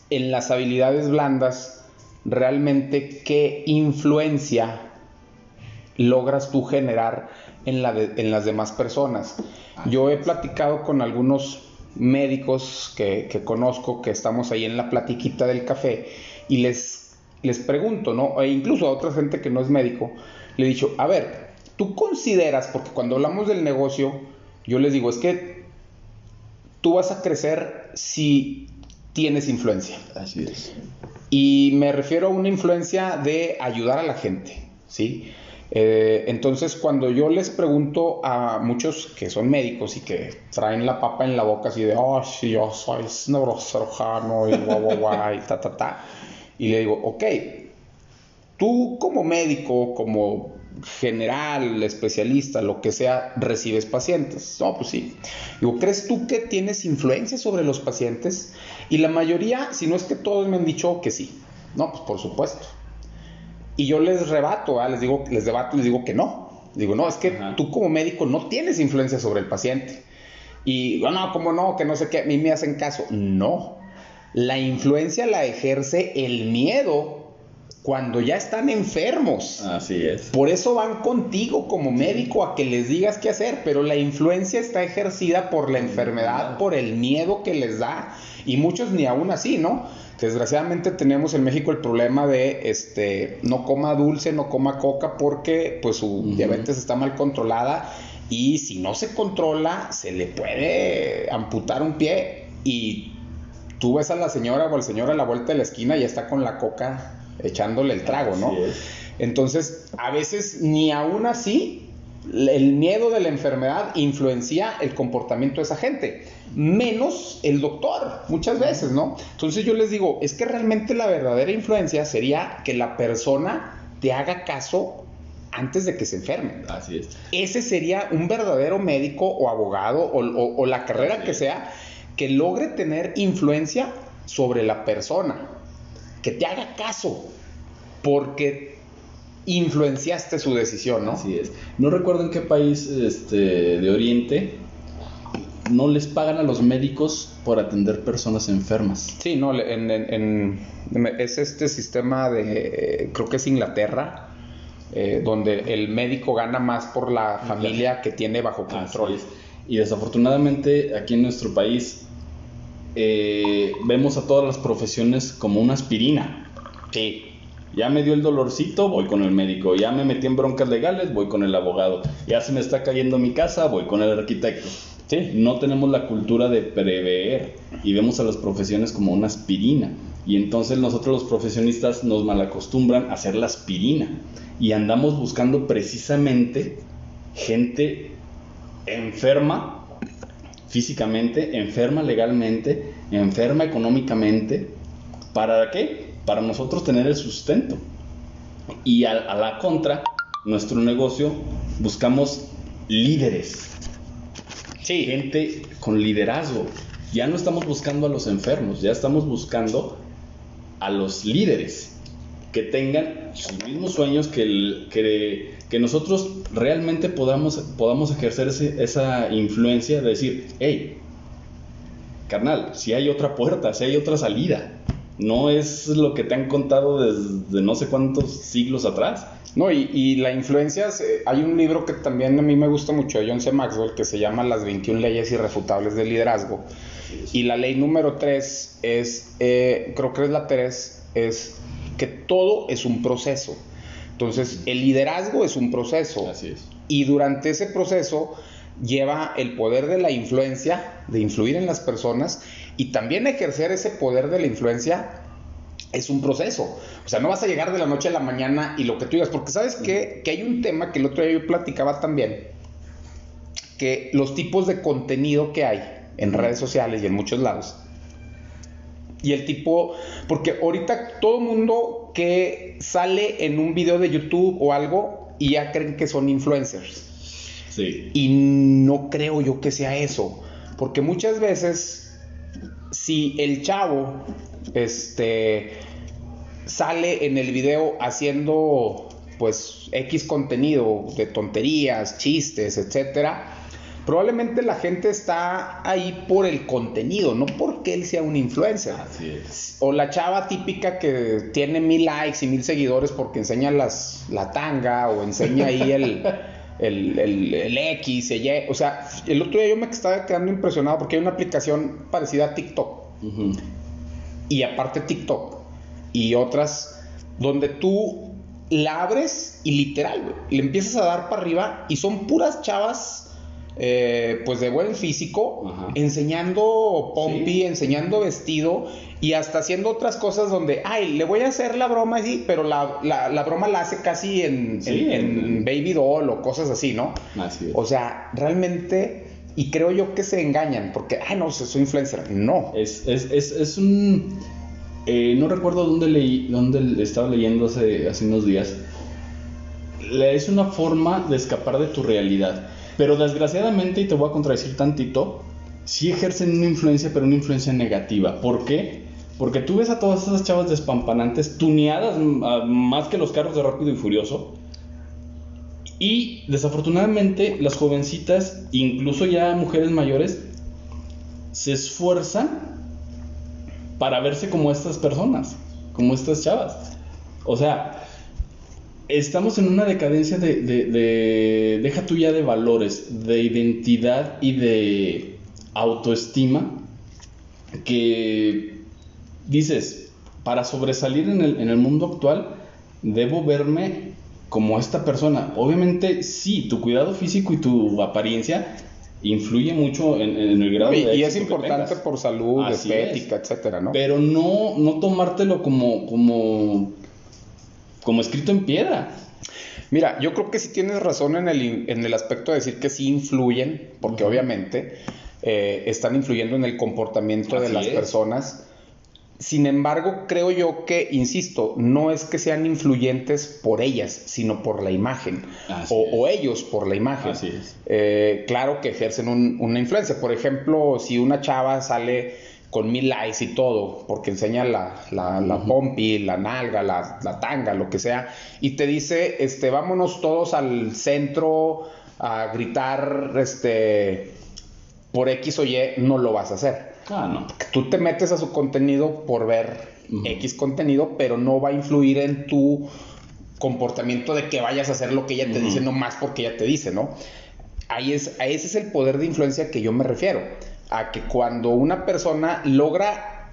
en las habilidades blandas, realmente qué influencia logras tú generar en, la en las demás personas. Yo he platicado con algunos médicos que, conozco que estamos ahí en la platiquita del café y les, les pregunto, ¿no? E incluso a otra gente que no es médico, le he dicho, a ver, tú consideras, porque cuando hablamos del negocio, yo les digo, es que tú vas a crecer si tienes influencia. Así es. Y me refiero a una influencia de ayudar a la gente, ¿sí? Eh, entonces, cuando yo les pregunto a muchos que son médicos y que traen la papa en la boca así de, oh, sí, yo soy neurocirujano y guau, guau, guau, y ta, ta, ta, y le digo, ok, tú como médico, como general, especialista, lo que sea, recibes pacientes. No, pues sí. Digo, ¿crees tú que tienes influencia sobre los pacientes? Y la mayoría, si no es que todos me han dicho que sí. No, pues por supuesto. Y yo les rebato, les digo, les debato, les digo que no. Digo, no, es que tú como médico no tienes influencia sobre el paciente. Y, no, no, ¿cómo no? Que no sé qué, a mí me hacen caso. No. La influencia la ejerce el miedo cuando ya están enfermos. Así es. Por eso van contigo como médico a que les digas qué hacer, pero la influencia está ejercida por la enfermedad, por el miedo que les da y muchos ni aún así, ¿no? Desgraciadamente tenemos en México el problema de este no coma dulce, no coma coca porque pues su diabetes está mal controlada y si no se controla se le puede amputar un pie y tú ves a la señora o al señor a la vuelta de la esquina y está con la coca echándole el trago, ¿no? Entonces, a veces ni aún así el miedo de la enfermedad influencia el comportamiento de esa gente, menos el doctor, muchas veces, ¿no? Entonces yo les digo, es que realmente la verdadera influencia sería que la persona te haga caso antes de que se enferme. Así es. Ese sería un verdadero médico o abogado o, la carrera que sea que logre tener influencia sobre la persona que te haga caso, porque influenciaste su decisión, ¿no? Así es. No recuerdo en qué país este, de Oriente no les pagan a los médicos por atender personas enfermas. Sí, no, en, es este sistema de, creo que es Inglaterra, eh, donde el médico gana más por la familia que tiene bajo control. Y desafortunadamente aquí en nuestro país eh, vemos a todas las profesiones como una aspirina. Sí. Ya me dio el dolorcito, voy con el médico. Ya me metí en broncas legales, voy con el abogado. Ya se me está cayendo mi casa, voy con el arquitecto. Sí. No tenemos la cultura de prever y vemos a las profesiones como una aspirina. Y entonces nosotros los profesionistas nos malacostumbran a hacer la aspirina. Y andamos buscando precisamente gente enferma físicamente, enferma legalmente, enferma económicamente. ¿Para qué? Para nosotros tener el sustento. Y a, la contra, nuestro negocio buscamos líderes. Sí. Gente con liderazgo. Ya no estamos buscando a los enfermos, ya estamos buscando a los líderes que tengan sus mismos sueños, que, que, que nosotros realmente podamos, podamos ejercer esa influencia de decir, hey, carnal, si hay otra puerta, si hay otra salida, no es lo que te han contado desde no sé cuántos siglos atrás. No, y, y la influencia, hay un libro que también a mí me gusta mucho, de John C. Maxwell, que se llama Las 21 leyes irrefutables del liderazgo. Y la ley número 3 es, eh, creo que es la 3, es que todo es un proceso. Entonces, el liderazgo es un proceso. Así es. Y durante ese proceso lleva el poder de la influencia, de influir en las personas, y también ejercer ese poder de la influencia es un proceso. O sea, no vas a llegar de la noche a la mañana y lo que tú digas, porque sabes que, que hay un tema que el otro día yo platicaba también, que los tipos de contenido que hay en redes sociales y en muchos lados, y el tipo, porque ahorita todo mundo que sale en un video de YouTube o algo y ya creen que son influencers. Sí. Y no creo yo que sea eso, porque muchas veces si el chavo este sale en el video haciendo pues X contenido de tonterías, chistes, etcétera, probablemente la gente está ahí por el contenido, no porque él sea un influencer. Así es. O la chava típica que tiene mil likes y mil seguidores porque enseña las, la tanga o enseña ahí el, el, el, X, el Y. O sea, el otro día yo me estaba quedando impresionado porque hay una aplicación parecida a TikTok. Y aparte TikTok. Y otras donde tú la abres y literal, le empiezas a dar para arriba y son puras chavas eh, pues de buen físico, enseñando pompi, enseñando vestido y hasta haciendo otras cosas donde, ay, le voy a hacer la broma así, pero la, la, broma la hace casi en, en, Baby Doll o cosas así, ¿no? Así O sea, realmente, y creo yo que se engañan, porque, ay, no, soy influencer. No. Es, es, es, es un... Eh, no recuerdo dónde leí, dónde estaba leyendo hace, hace unos días. Es una forma de escapar de tu realidad. Pero desgraciadamente, y te voy a contradecir tantito, sí ejercen una influencia, pero una influencia negativa. ¿Por qué? Porque tú ves a todas esas chavas despampanantes, tuneadas más que los carros de Rápido y Furioso. Y desafortunadamente las jovencitas, incluso ya mujeres mayores, se esfuerzan para verse como estas personas, como estas chavas. O sea, estamos en una decadencia de, de, deja tú ya de valores, de identidad y de autoestima que dices, para sobresalir en el, en el mundo actual, debo verme como esta persona. Obviamente, sí, tu cuidado físico y tu apariencia influye mucho en, el grado de y es importante por salud, estética, etcétera, ¿no? Pero no, no tomártelo como, como como escrito en piedra. Mira, yo creo que sí tienes razón en el, en el aspecto de decir que sí influyen, porque obviamente eh, están influyendo en el comportamiento de las personas. Sin embargo, creo yo que, insisto, no es que sean influyentes por ellas, sino por la imagen, o, ellos por la imagen. Así es. Eh, claro que ejercen una influencia. Por ejemplo, si una chava sale con mil likes y todo, porque enseña la, la, pompi, la nalga, la, la, tanga, lo que sea, y te dice, este, vámonos todos al centro a gritar, este, por X o Y, no lo vas a hacer. Ah, no. Tú te metes a su contenido por ver X contenido, pero no va a influir en tu comportamiento de que vayas a hacer lo que ella te dice, no más porque ella te dice, ¿no? Ahí es, a ese es el poder de influencia que yo me refiero a que cuando una persona logra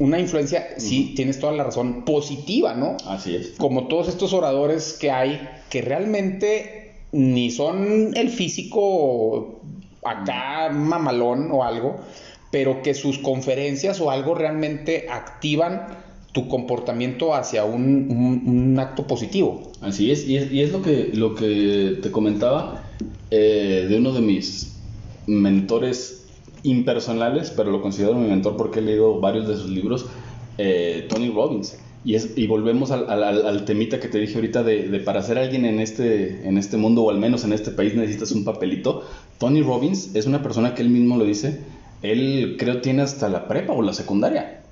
una influencia, sí, tienes toda la razón, positiva, ¿no? Así es. Como todos estos oradores que hay, que realmente ni son el físico acá mamalón o algo, pero que sus conferencias o algo realmente activan tu comportamiento hacia un, acto positivo. Así es, y es, lo, que, lo que te comentaba eh, de uno de mis mentores impersonales, pero lo considero mi mentor porque he leído varios de sus libros, eh, Tony Robbins. Y, es, y volvemos al, al, temita que te dije ahorita de, para ser alguien en este, en este mundo o al menos en este país necesitas un papelito. Tony Robbins es una persona que él mismo lo dice, él creo tiene hasta la prepa o la secundaria.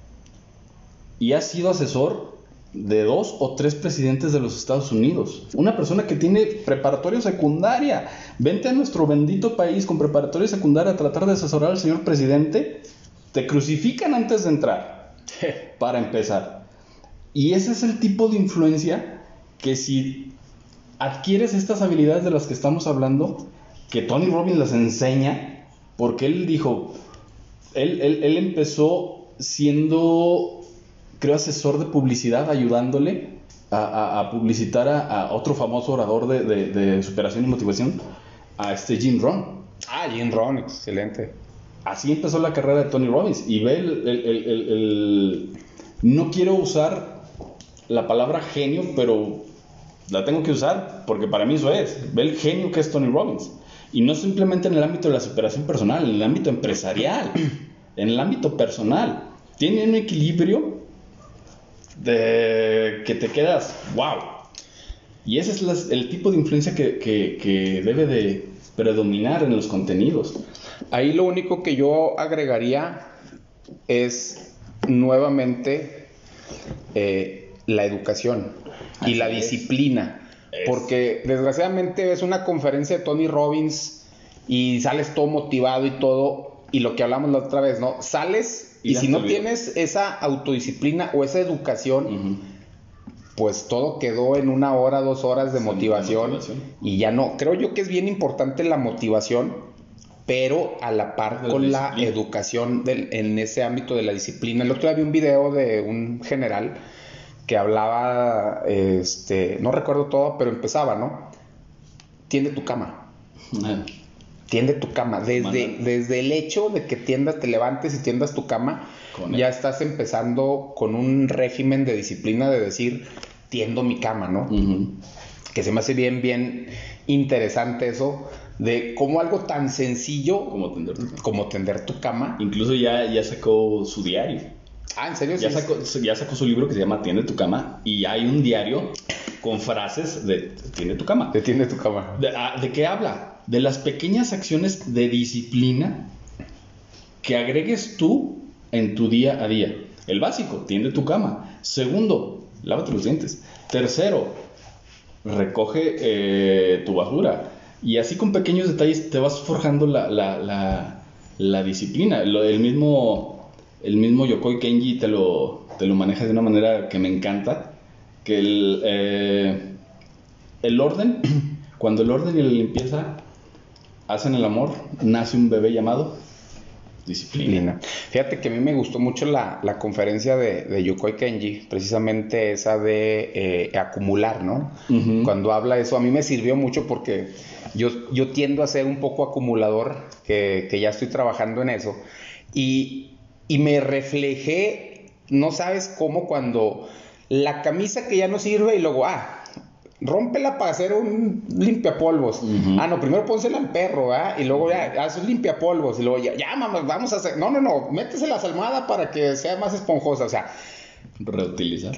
Y ha sido asesor de dos o tres presidentes de los Estados Unidos. Una persona que tiene preparatoria secundaria. Vente a nuestro bendito país con preparatoria secundaria a tratar de asesorar al señor presidente. Te crucifican antes de entrar. para empezar. Y ese es el tipo de influencia que si adquieres estas habilidades de las que estamos hablando, que Tony Robbins las enseña, porque él dijo, él, él empezó siendo creo, asesor de publicidad ayudándole a, publicitar a, otro famoso orador de, superación y motivación, a este Jim Rohn. Ah, Jim Rohn, excelente. Así empezó la carrera de Tony Robbins. Y ve el, No quiero usar la palabra genio, pero la tengo que usar porque para mí eso es. Ve el genio que es Tony Robbins. Y no simplemente en el ámbito de la superación personal, en el ámbito empresarial, en el ámbito personal. Tiene un equilibrio de que te quedas, wow. Y ese es el tipo de influencia que, debe de predominar en los contenidos. Ahí lo único que yo agregaría es nuevamente eh, la educación y la disciplina. Porque desgraciadamente es una conferencia de Tony Robbins y sales todo motivado y todo. Y lo que hablamos la otra vez, ¿no? Sales y, si no tienes esa autodisciplina o esa educación, pues todo quedó en una hora, dos horas de motivación, y ya no. Creo yo que es bien importante la motivación, pero a la par con la educación en ese ámbito de la disciplina. El otro día vi un video de un general que hablaba, este, no recuerdo todo, pero empezaba, ¿no? Tiende tu cama. Tiende tu cama. Desde, desde el hecho de que tiendas, te levantes y tiendas tu cama, ya estás empezando con un régimen de disciplina de decir, tiendo mi cama, ¿no? Que se me hace bien, bien interesante eso de cómo algo tan sencillo como tender tu cama, como tender tu cama. Incluso ya, ya sacó su diario. Ah, ¿en serio? Ya, sacó, ya sacó su libro que se llama Tiende tu cama y hay un diario con frases de Tiende tu cama. De Tiende tu cama. Ah, ¿De, qué habla? De las pequeñas acciones de disciplina que agregues tú en tu día a día. El básico, tiende tu cama. Segundo, lávate los dientes. Tercero, recoge eh, tu basura. Y así con pequeños detalles te vas forjando la, la, la, disciplina. el mismo el mismo Yokoi Kenji te lo, te lo maneja de una manera que me encanta, que el, eh, el orden, cuando el orden y la limpieza hacen el amor, nace un bebé llamado disciplina. Fíjate que a mí me gustó mucho la, conferencia de, de, Yokoi Kenji, precisamente esa de eh, acumular, ¿no? Cuando habla eso, a mí me sirvió mucho porque yo, yo tiendo a ser un poco acumulador, que, que ya estoy trabajando en eso. Y, y me reflejé, no sabes cómo, cuando la camisa que ya no sirve y luego, ah, rómpela para hacer un limpiapolvos. Ah, no, primero pónsela al perro, ¿ah? Y luego ya haz un limpiapolvos. Y luego ya, ya, mamá, vamos a hacer. No, no, no, métese la salmada para que sea más esponjosa. O sea, reutilizar.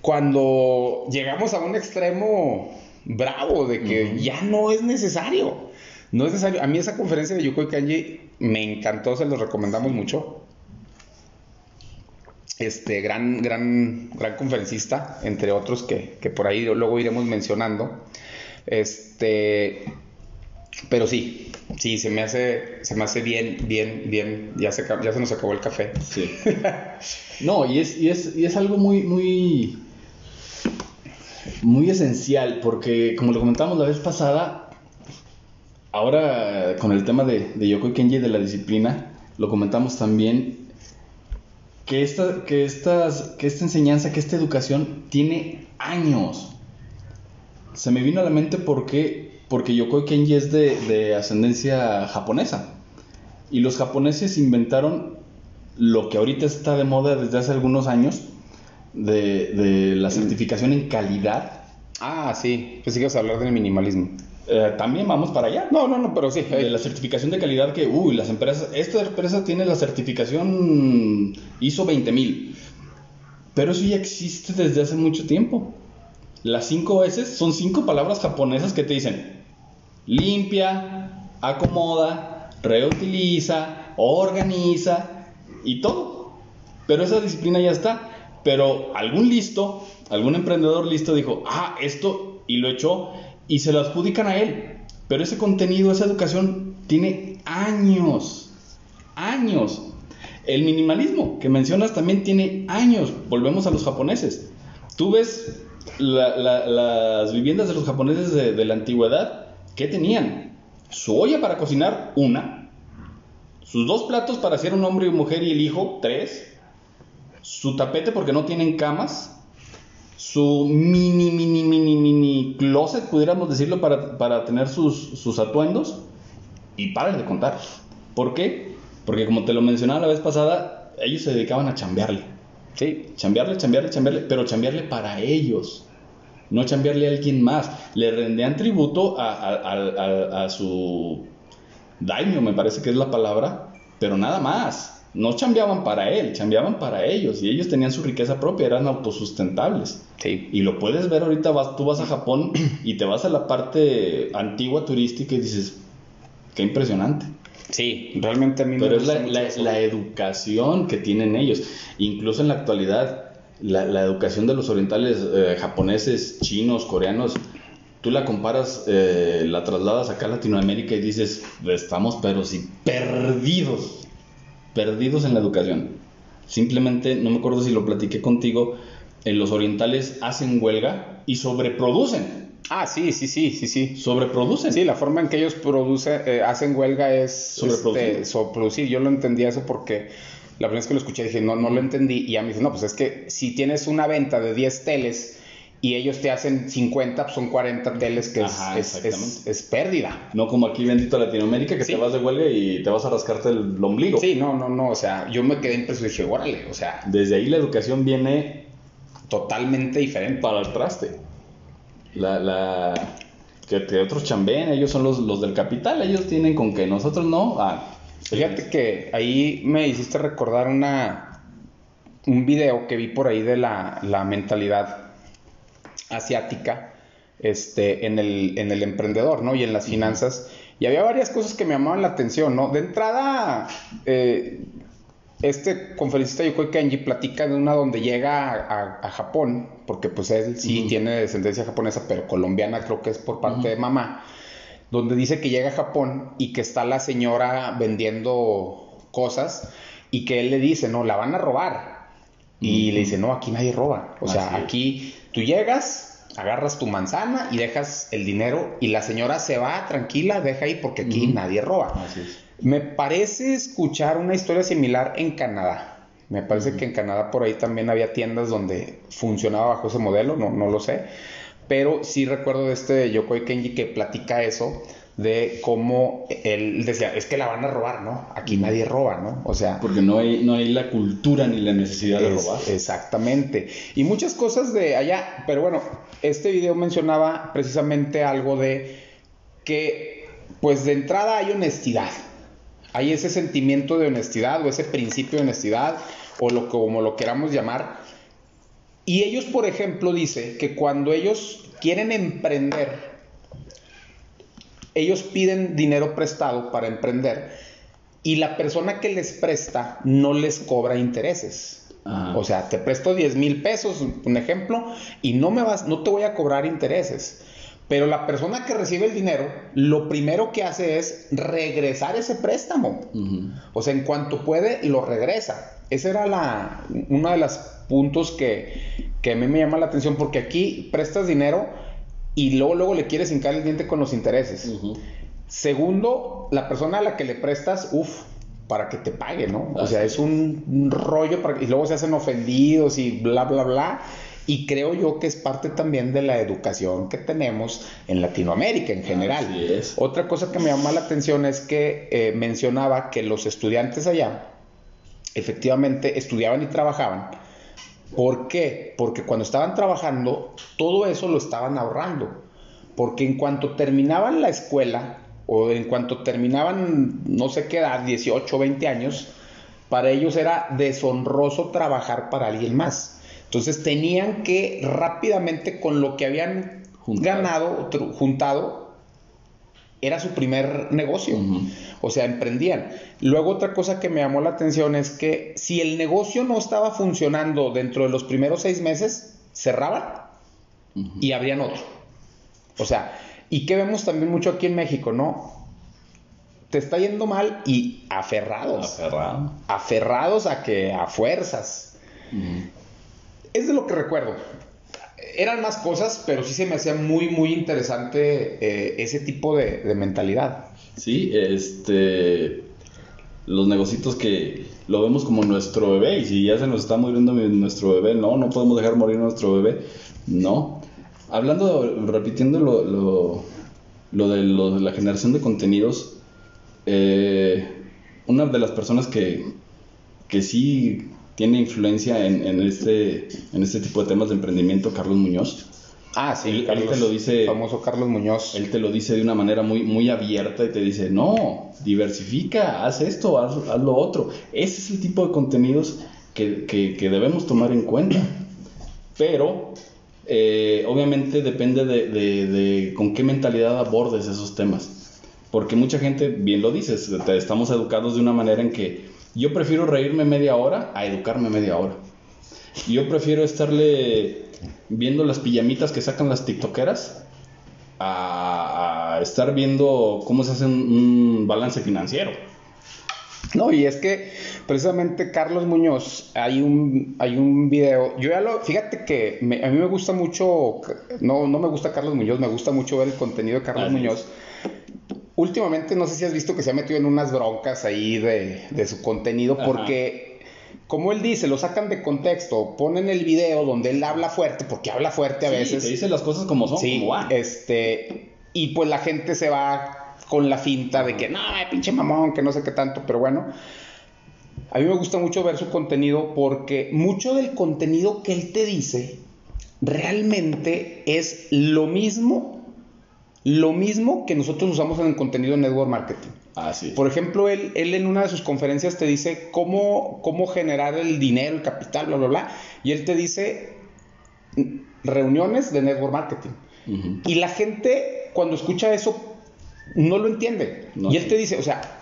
Cuando llegamos a un extremo bravo de que ya no es necesario. No es necesario. A mí esa conferencia de Yukoi Kanji me encantó, se los recomendamos mucho este gran, gran, gran conferencista, entre otros que, por ahí luego iremos mencionando. Este, pero sí, sí, se me hace, se me hace bien, bien, bien. Ya se, ya se nos acabó el café. Sí. no, y es, y es, y es algo muy, muy, muy esencial, porque como lo comentamos la vez pasada, ahora con el tema de, de Yoko y Kenji de la disciplina, lo comentamos también que esta, que, estas, que esta enseñanza, que esta educación tiene años. Se me vino a la mente porque, porque Yokoi Kenji es de, ascendencia japonesa. Y los japoneses inventaron lo que ahorita está de moda desde hace algunos años, de, la certificación en calidad. Ah, sí, pues sigues a hablar del minimalismo. Eh, también vamos para allá. No, no, no, pero sí. La certificación de calidad que, uy, las empresas, esta empresa tiene la certificación ISO 20000. Pero eso ya existe desde hace mucho tiempo. Las cinco S son cinco palabras japonesas que te dicen limpia, acomoda, reutiliza, organiza y todo. Pero esa disciplina ya está. Pero algún listo, algún emprendedor listo dijo, ah, esto y lo echó y se lo adjudican a él. Pero ese contenido, esa educación tiene años, años. El minimalismo que mencionas también tiene años. Volvemos a los japoneses. Tú ves las viviendas de los japoneses de, la antigüedad, ¿qué tenían? Su olla para cocinar, una. Sus dos platos para hacer un hombre y mujer y el hijo, tres. Su tapete porque no tienen camas, su mini, mini, mini, mini closet, pudiéramos decirlo, para, tener sus, sus atuendos y paren de contar. ¿Por qué? Porque como te lo mencionaba la vez pasada, ellos se dedicaban a chambearle. Sí, chambearle, chambearle, chambearle, pero chambearle para ellos. No chambearle a alguien más. Le rendían tributo a, a, a su daimyo, me parece que es la palabra, pero nada más no chambeaban para él, chambeaban para ellos y ellos tenían su riqueza propia, eran autosustentables. Sí. Y lo puedes ver ahorita, vas, tú vas a Japón y te vas a la parte antigua turística y dices, qué impresionante. Sí, realmente a mí Pero es la, educación que tienen ellos. Incluso en la actualidad, la, educación de los orientales eh, japoneses, chinos, coreanos, tú la comparas, eh, la trasladas acá a Latinoamérica y dices, estamos pero sí perdidos perdidos en la educación. Simplemente, no me acuerdo si lo platiqué contigo, en los orientales hacen huelga y sobreproducen. Ah, sí, sí, sí, sí, sí. Sobreproducen. Sí, la forma en que ellos producen, eh, hacen huelga es Sobreproducir. este, sobreproducir. Yo lo entendía eso porque la primera vez que lo escuché dije, no, no lo entendí. Y ya me dice, no, pues es que si tienes una venta de 10 teles y ellos te hacen 50, pues son 40 teles, que es, Ajá, es, es, pérdida. No como aquí bendito Latinoamérica que Sí. te vas de huelga y te vas a rascarte el ombligo. Sí, no, no, no. O sea, yo me quedé impresionado y dije, órale, o sea, Desde ahí la educación viene totalmente diferente. para el traste. La, la, que, que otros chambeen, ellos son los, los del capital, ellos tienen con que nosotros no. Ah, Fíjate que ahí me hiciste recordar una un video que vi por ahí de la, la mentalidad asiática este, en, el, en el emprendedor, ¿no? Y en las finanzas. Y había varias cosas que me llamaban la atención, ¿no? De entrada, eh, este conferencista Yokoi Kenji platica de una donde llega a, a- a Japón, porque pues él sí tiene descendencia japonesa, pero colombiana creo que es por parte de mamá, donde dice que llega a Japón y que está la señora vendiendo cosas y que él le dice, no, la van a robar. Y le dice, no, aquí nadie roba. O sea, Así aquí tú llegas, agarras tu manzana y dejas el dinero y la señora se va tranquila, deja ahí porque aquí nadie roba. Así es. Me parece escuchar una historia similar en Canadá. Me parece que en Canadá por ahí también había tiendas donde funcionaba bajo ese modelo, no, no lo sé. Pero sí recuerdo de este Yokoi Kenji que platica eso de cómo él decía, es que la van a robar, ¿no? Aquí nadie roba, ¿no? O sea, Porque no hay, no hay la cultura ni la necesidad de es- robar. Exactamente. Y muchas cosas de allá. Pero bueno, este video mencionaba precisamente algo de que, pues de entrada hay honestidad. Hay ese sentimiento de honestidad o ese principio de honestidad o lo como lo queramos llamar. Y ellos, por ejemplo, dice que cuando ellos quieren emprender, ellos piden dinero prestado para emprender y la persona que les presta no les cobra intereses. Ajá. O sea, te presto 10 mil pesos, un ejemplo, y no me vas, no te voy a cobrar intereses. Pero la persona que recibe el dinero, lo primero que hace es regresar ese préstamo. O sea, en cuanto puede, lo regresa. Ese era la, uno de los puntos que, que a mí me llama la atención, porque aquí prestas dinero y luego, luego le quieres hincar el diente con los intereses. Segundo, la persona a la que le prestas, uff, para que te pague, ¿no? O sea, es. es un, un rollo para- y luego se hacen ofendidos y bla, bla, bla. Y creo yo que es parte también de la educación que tenemos en Latinoamérica en general. Así es. Otra cosa que me llama la atención es que eh, mencionaba que los estudiantes allá efectivamente estudiaban y trabajaban. ¿Por qué? Porque cuando estaban trabajando, todo eso lo estaban ahorrando. Porque en cuanto terminaban la escuela, o en cuanto terminaban no sé qué edad, 18 o 20 años, para ellos era deshonroso trabajar para alguien más. Entonces tenían que rápidamente con lo que habían Juntar. ganado, juntado, era su primer negocio. O sea, emprendían. Luego otra cosa que me llamó la atención es que si el negocio no estaba funcionando dentro de los primeros seis meses, cerraban y abrían otro. O sea, y que vemos también mucho aquí en México, ¿no? Te está yendo mal y aferrados. Aferrado. Aferrados a que a fuerzas. Es de lo que recuerdo. Eran más cosas, pero sí se me hacía muy, muy interesante eh, ese tipo de, de mentalidad. Sí, este. Los negocitos que lo vemos como nuestro bebé, y si ya se nos está muriendo nuestro bebé, no, no podemos dejar morir nuestro bebé, no. Hablando, repitiendo lo, lo, lo de, lo de la generación de contenidos, eh, una de las personas que, que sí tiene influencia en, en este, en este tipo de temas de emprendimiento, Carlos Muñoz, Ah, sí, Él- él Carlos, te lo dice- famoso Carlos Muñoz. él te lo dice de una manera muy, muy abierta y te dice, no, diversifica, haz esto, haz, haz lo otro. Ese es el tipo de contenidos que, que- que debemos tomar en cuenta. Pero, eh, obviamente depende de, de- de con qué mentalidad abordes esos temas. Porque mucha gente, bien lo dices, estamos educados de una manera en que yo prefiero reírme media hora a educarme media hora. Yo prefiero estarle viendo las pijamitas que sacan las tiktokeras a, a estar viendo cómo se hace un, un balance financiero. No, y es que precisamente Carlos Muñoz, hay un, hay un video, yo ya lo, fíjate que a mí me gusta mucho, no, no me gusta Carlos Muñoz, me gusta mucho ver el contenido de Carlos Muñoz. Últimamente no sé si has visto que se ha metido en unas broncas ahí de, de su contenido porque como él dice, lo sacan de contexto, ponen el video donde él habla fuerte, porque habla fuerte a veces. Te dice las cosas como son. Sí, este, y pues la gente se va con la finta de que, no, pinche mamón, que no sé qué tanto, pero bueno. A mí me gusta mucho ver su contenido porque mucho del contenido que él te dice realmente es lo mismo, lo mismo que nosotros usamos en el contenido de network marketing. Ah, sí. Por ejemplo, él, él en una de sus conferencias te dice cómo, cómo generar el dinero, el capital, bla, bla, bla. Y él te dice reuniones de network marketing. Y la gente, cuando escucha eso, no lo entiende. y él te dice, o sea,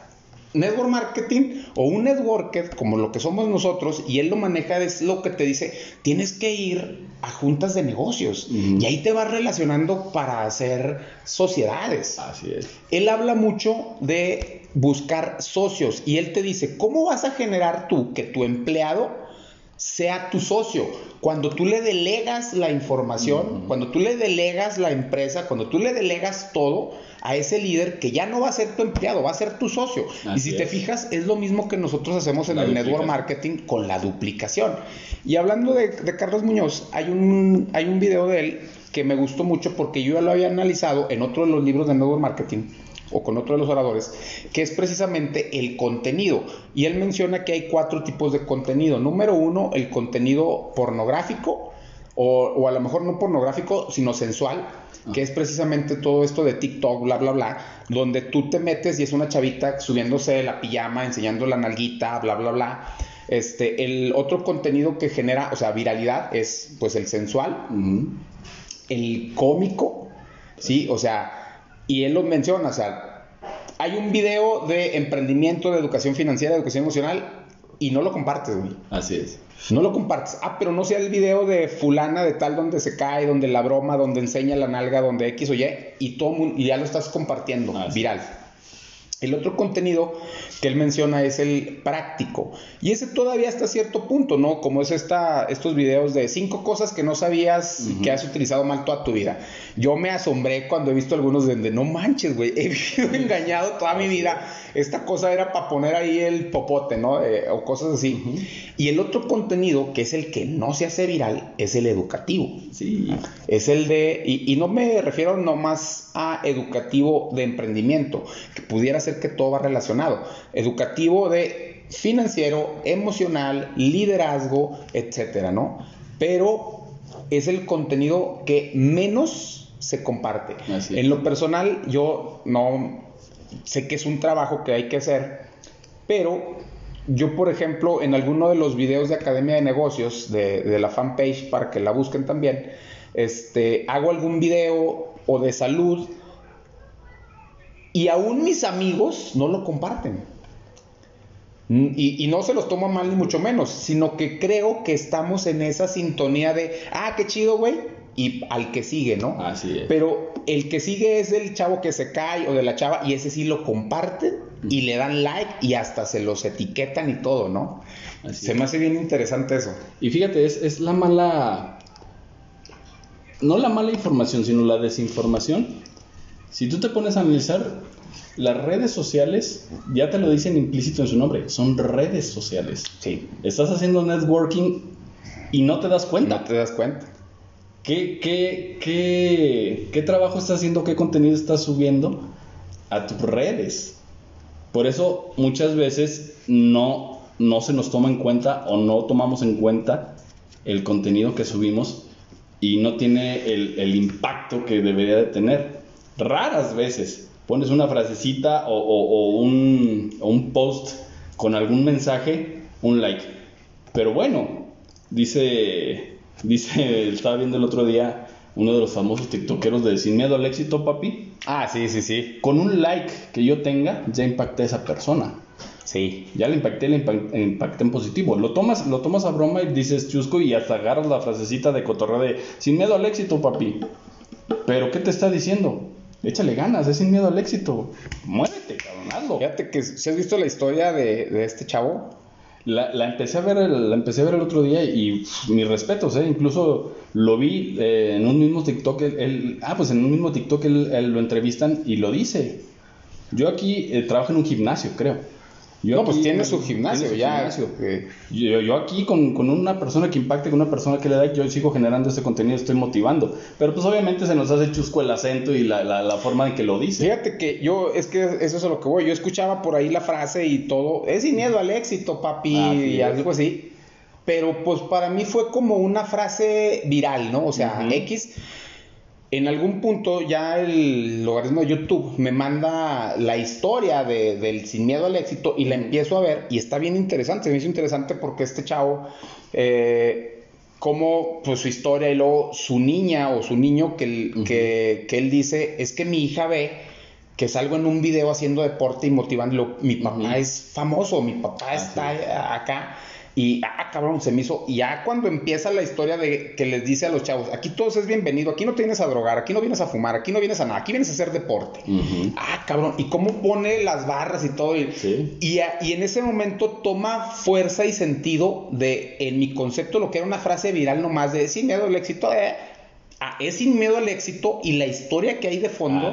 network marketing o un networker como lo que somos nosotros y él lo maneja es lo que te dice, tienes que ir a juntas de negocios y ahí te vas relacionando para hacer sociedades. Así es. Él habla mucho de buscar socios y él te dice, ¿cómo vas a generar tú que tu empleado sea tu socio. Cuando tú le delegas la información, cuando tú le delegas la empresa, cuando tú le delegas todo a ese líder que ya no va a ser tu empleado, va a ser tu socio. y si te fijas, es lo mismo que nosotros hacemos en el network marketing con la duplicación. Y hablando de, de, Carlos Muñoz, hay un, hay un video de él que me gustó mucho porque yo ya lo había analizado en otro de los libros de network marketing o con otro de los oradores, que es precisamente el contenido. Y él menciona que hay cuatro tipos de contenido. Número uno, el contenido pornográfico, o, a lo mejor no pornográfico, sino sensual, ah. que es precisamente todo esto de TikTok, bla, bla, bla, donde tú te metes y es una chavita subiéndose la pijama, enseñando la nalguita, bla, bla, bla. Este, el otro contenido que genera, o sea, viralidad es pues el sensual, el cómico, ¿sí? O sea, y él lo menciona, o sea, hay un video de emprendimiento, de educación financiera, de educación emocional, y no lo compartes, güey. Así es. No lo compartes. Ah, pero no sea el video de fulana de tal donde se cae, donde la broma, donde enseña la nalga, donde X o Y, y todo y ya lo estás compartiendo, viral. El otro contenido que él menciona es el práctico. Y ese todavía hasta cierto punto, ¿no? Como es esta, estos videos de cinco cosas que no sabías que has utilizado mal toda tu vida. Yo me asombré cuando he visto algunos de, no manches, güey, he vivido engañado toda mi vida. Esta cosa era para poner ahí el popote, ¿no? Eh, o cosas así. Y el otro contenido, que es el que no se hace viral, es el educativo. Sí. Es el de, y, y no me refiero nomás a educativo de emprendimiento, que pudiera ser que todo va relacionado educativo de financiero, emocional, liderazgo, etcétera, ¿no? Pero es el contenido que menos se comparte. En lo personal, yo no sé que es un trabajo que hay que hacer, pero yo, por ejemplo, en alguno de los videos de Academia de Negocios de, de la fanpage, para que la busquen también, este, hago algún video o de salud y aún mis amigos no lo comparten. Y, no se los tomo mal ni mucho menos, sino que creo que estamos en esa sintonía de, ah, qué chido, güey, y al que sigue, ¿no? Así es. Pero el que sigue es el chavo que se cae o de la chava y ese sí lo comparten y le dan like y hasta se los etiquetan y todo, ¿no? se me hace bien interesante eso. Y fíjate, es, es la mala, no la mala información, sino la desinformación. Si tú te pones a analizar, las redes sociales, ya te lo dicen implícito en su nombre, son redes sociales. Sí. Estás haciendo networking y no te das cuenta. No te das cuenta. ¿Qué, qué, qué, qué trabajo estás haciendo? ¿Qué contenido estás subiendo a tus redes? Por eso muchas veces no, no se nos toma en cuenta o no tomamos en cuenta el contenido que subimos y no tiene el, el impacto que debería de tener. Raras veces pones una frasecita o, un, post con algún mensaje, un like. Pero bueno, dice, dice, estaba viendo el otro día uno de los famosos tiktokeros de Sin Miedo al Éxito, papi. Ah, sí, sí, sí. Con un like que yo tenga, ya impacté a esa persona. Sí. Ya le impacté, le impacté en positivo. Lo tomas, lo tomas a broma y dices chusco y hasta agarras la frasecita de cotorreo de Sin Miedo al Éxito, papi. Pero, ¿qué te está diciendo? Échale ganas, es sin miedo al éxito. Muévete, cabrón. Fíjate que si has visto la historia de, de este chavo, la, la, empecé a ver el, la empecé a ver el otro día y mis respetos, ¿eh? incluso lo vi eh, en un mismo TikTok, él, ah, pues en un mismo TikTok él, él lo entrevistan y lo dice. Yo aquí eh, trabajo en un gimnasio, creo. Yo no, pues tiene su gimnasio tiene su ya. gimnasio. eh, Yo, yo aquí con, con una persona que impacte, con una persona que le da, yo sigo generando ese contenido, estoy motivando. Pero pues obviamente se nos hace chusco el acento y la, la, la forma en que lo dice. Fíjate que yo, es que eso es a lo que voy. Yo escuchaba por ahí la frase y todo. Es sin miedo al éxito, papi, Así y algo así. Pero pues para mí fue como una frase viral, ¿no? O sea, Ujú. X. En algún punto ya el logaritmo de YouTube me manda la historia de, del Sin Miedo al Éxito y la empiezo a ver y está bien interesante. Se me hizo interesante porque este chavo, eh, como pues su historia y luego su niña o su niño que, él- Ujú. que, que él dice, es que mi hija ve que salgo en un video haciendo deporte y motivándolo. Mi papá es famoso, mi papá Así está acá. Y, ah, cabrón, se me hizo. Y ya cuando empieza la historia de que les dice a los chavos, aquí todos es bienvenido, aquí no te vienes a drogar, aquí no vienes a fumar, aquí no vienes a nada, aquí vienes a hacer deporte. Ujú. Ah, cabrón, y cómo pone las barras y todo. Y, Sí. y, a- y en ese momento toma fuerza y sentido de, en mi concepto, lo que era una frase viral nomás de sin miedo al éxito. eh, ah, es sin miedo al éxito y la historia que hay de fondo,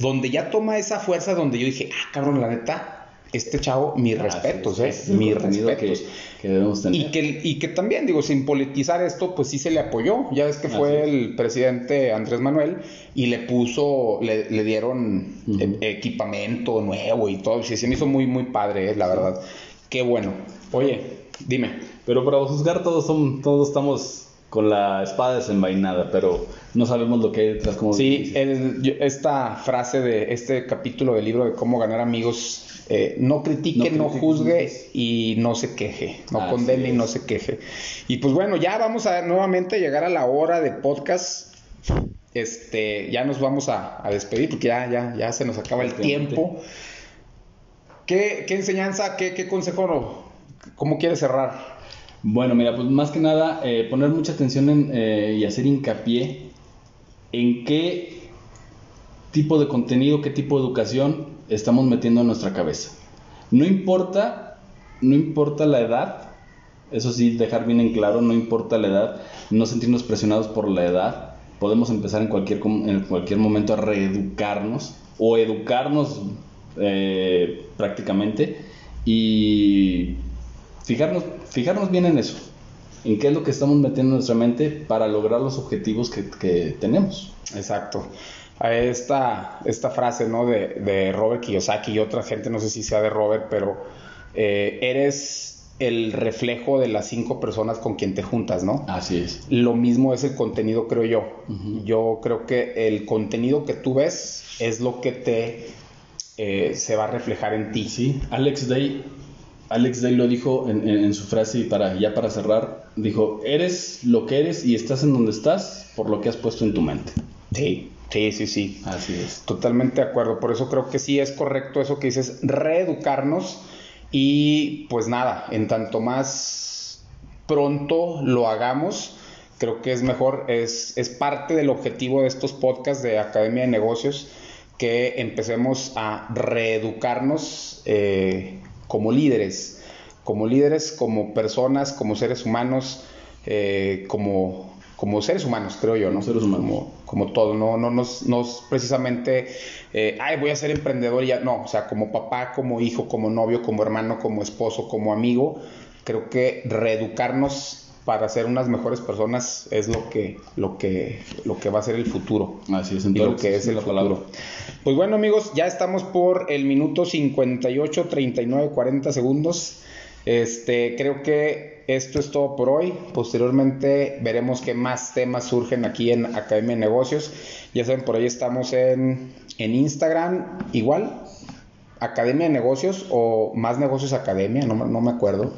donde ya toma esa fuerza, donde yo dije, ah, cabrón, la neta, este chavo, mis respetos, Así eh, es, mis respetos. Que, que debemos tener. Y que, y que también, digo, sin politizar esto, pues sí se le apoyó. Ya ves que fue es. el presidente Andrés Manuel y le puso, le, le dieron eh, equipamiento nuevo y todo. Sí, se me hizo muy, muy padre, eh, la verdad. Qué bueno. Oye, dime. Pero para juzgar todos, son, todos estamos con la espada desenvainada, pero no sabemos lo que hay detrás. Como Sí, el- esta frase de este capítulo del libro de cómo ganar amigos, eh, no critique, No juzgue y no se queje, no condene y no se queje. Y pues bueno, ya vamos a nuevamente llegar a la hora de podcast. Este, ya nos vamos a, a despedir porque ya, ya, ya se nos acaba el tiempo. ¿Qué, qué enseñanza, qué, qué consejo, no- cómo quieres cerrar? Bueno, mira, pues más que nada, eh, poner mucha atención en, eh, y hacer hincapié en qué tipo de contenido, qué tipo de educación estamos metiendo en nuestra cabeza. No importa, no importa la edad, eso sí, dejar bien en claro, no importa la edad, no sentirnos presionados por la edad. Podemos empezar en cualquier, en cualquier momento a reeducarnos o educarnos eh, prácticamente y fijarnos, fijarnos bien en eso, en qué es lo que estamos metiendo en nuestra mente para lograr los objetivos que, que tenemos. Exacto. Esta, esta frase, ¿no? De, de Robert Kiyosaki y otra gente, no sé si sea de Robert, pero eh, eres el reflejo de las cinco personas con quien te juntas, ¿no? Así es. Lo mismo es el contenido, creo yo. Yo creo que el contenido que tú ves es lo que te eh, se va a reflejar en ti. Sí, Alex Day, Alex Day lo dijo en, en- en su frase y para, ya para cerrar, dijo, eres lo que eres y estás en donde estás por lo que has puesto en tu mente. Sí, sí, sí, sí. Así es. Totalmente de acuerdo. Por eso creo que sí es correcto eso que dices, reeducarnos y pues nada, en tanto más pronto lo hagamos, creo que es mejor, es, es parte del objetivo de estos podcasts de Academia de Negocios que empecemos a reeducarnos eh, como líderes, como líderes, como personas, como seres humanos, eh, como, como seres humanos, creo yo, ¿no? Como seres humanos. Como, como todo, no, no, no es precisamente, eh, ay, voy a ser emprendedor y ya, no, o sea, como papá, como hijo, como novio, como hermano, como esposo, como amigo, creo que reeducarnos para ser unas mejores personas es lo que, lo que, lo que va a ser el futuro Así es, y entonces, lo que es el futuro. palabra. Pues bueno, amigos, ya estamos por el minuto 58, 39, 40 segundos. Este, creo que esto es todo por hoy. Posteriormente veremos qué más temas surgen aquí en Academia de Negocios. Ya saben, por ahí estamos en, en Instagram, igual, Academia de Negocios o Más Negocios Academia, no, me- no me acuerdo.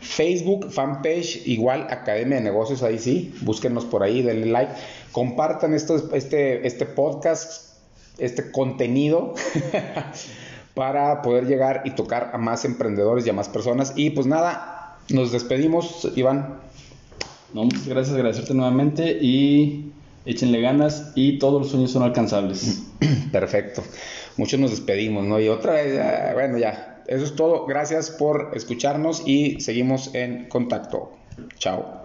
Facebook, fanpage, igual Academia de Negocios, ahí sí, búsquenos por ahí, denle like, compartan este, este podcast, este contenido para poder llegar y tocar a más emprendedores y a más personas. Y pues nada, nos despedimos, Iván. No, muchas gracias, agradecerte nuevamente y Échenle ganas y todos los sueños son alcanzables. Perfecto. Muchos nos despedimos, ¿no? Y otra vez, bueno, ya. Eso es todo. Gracias por escucharnos y seguimos en contacto. Chao.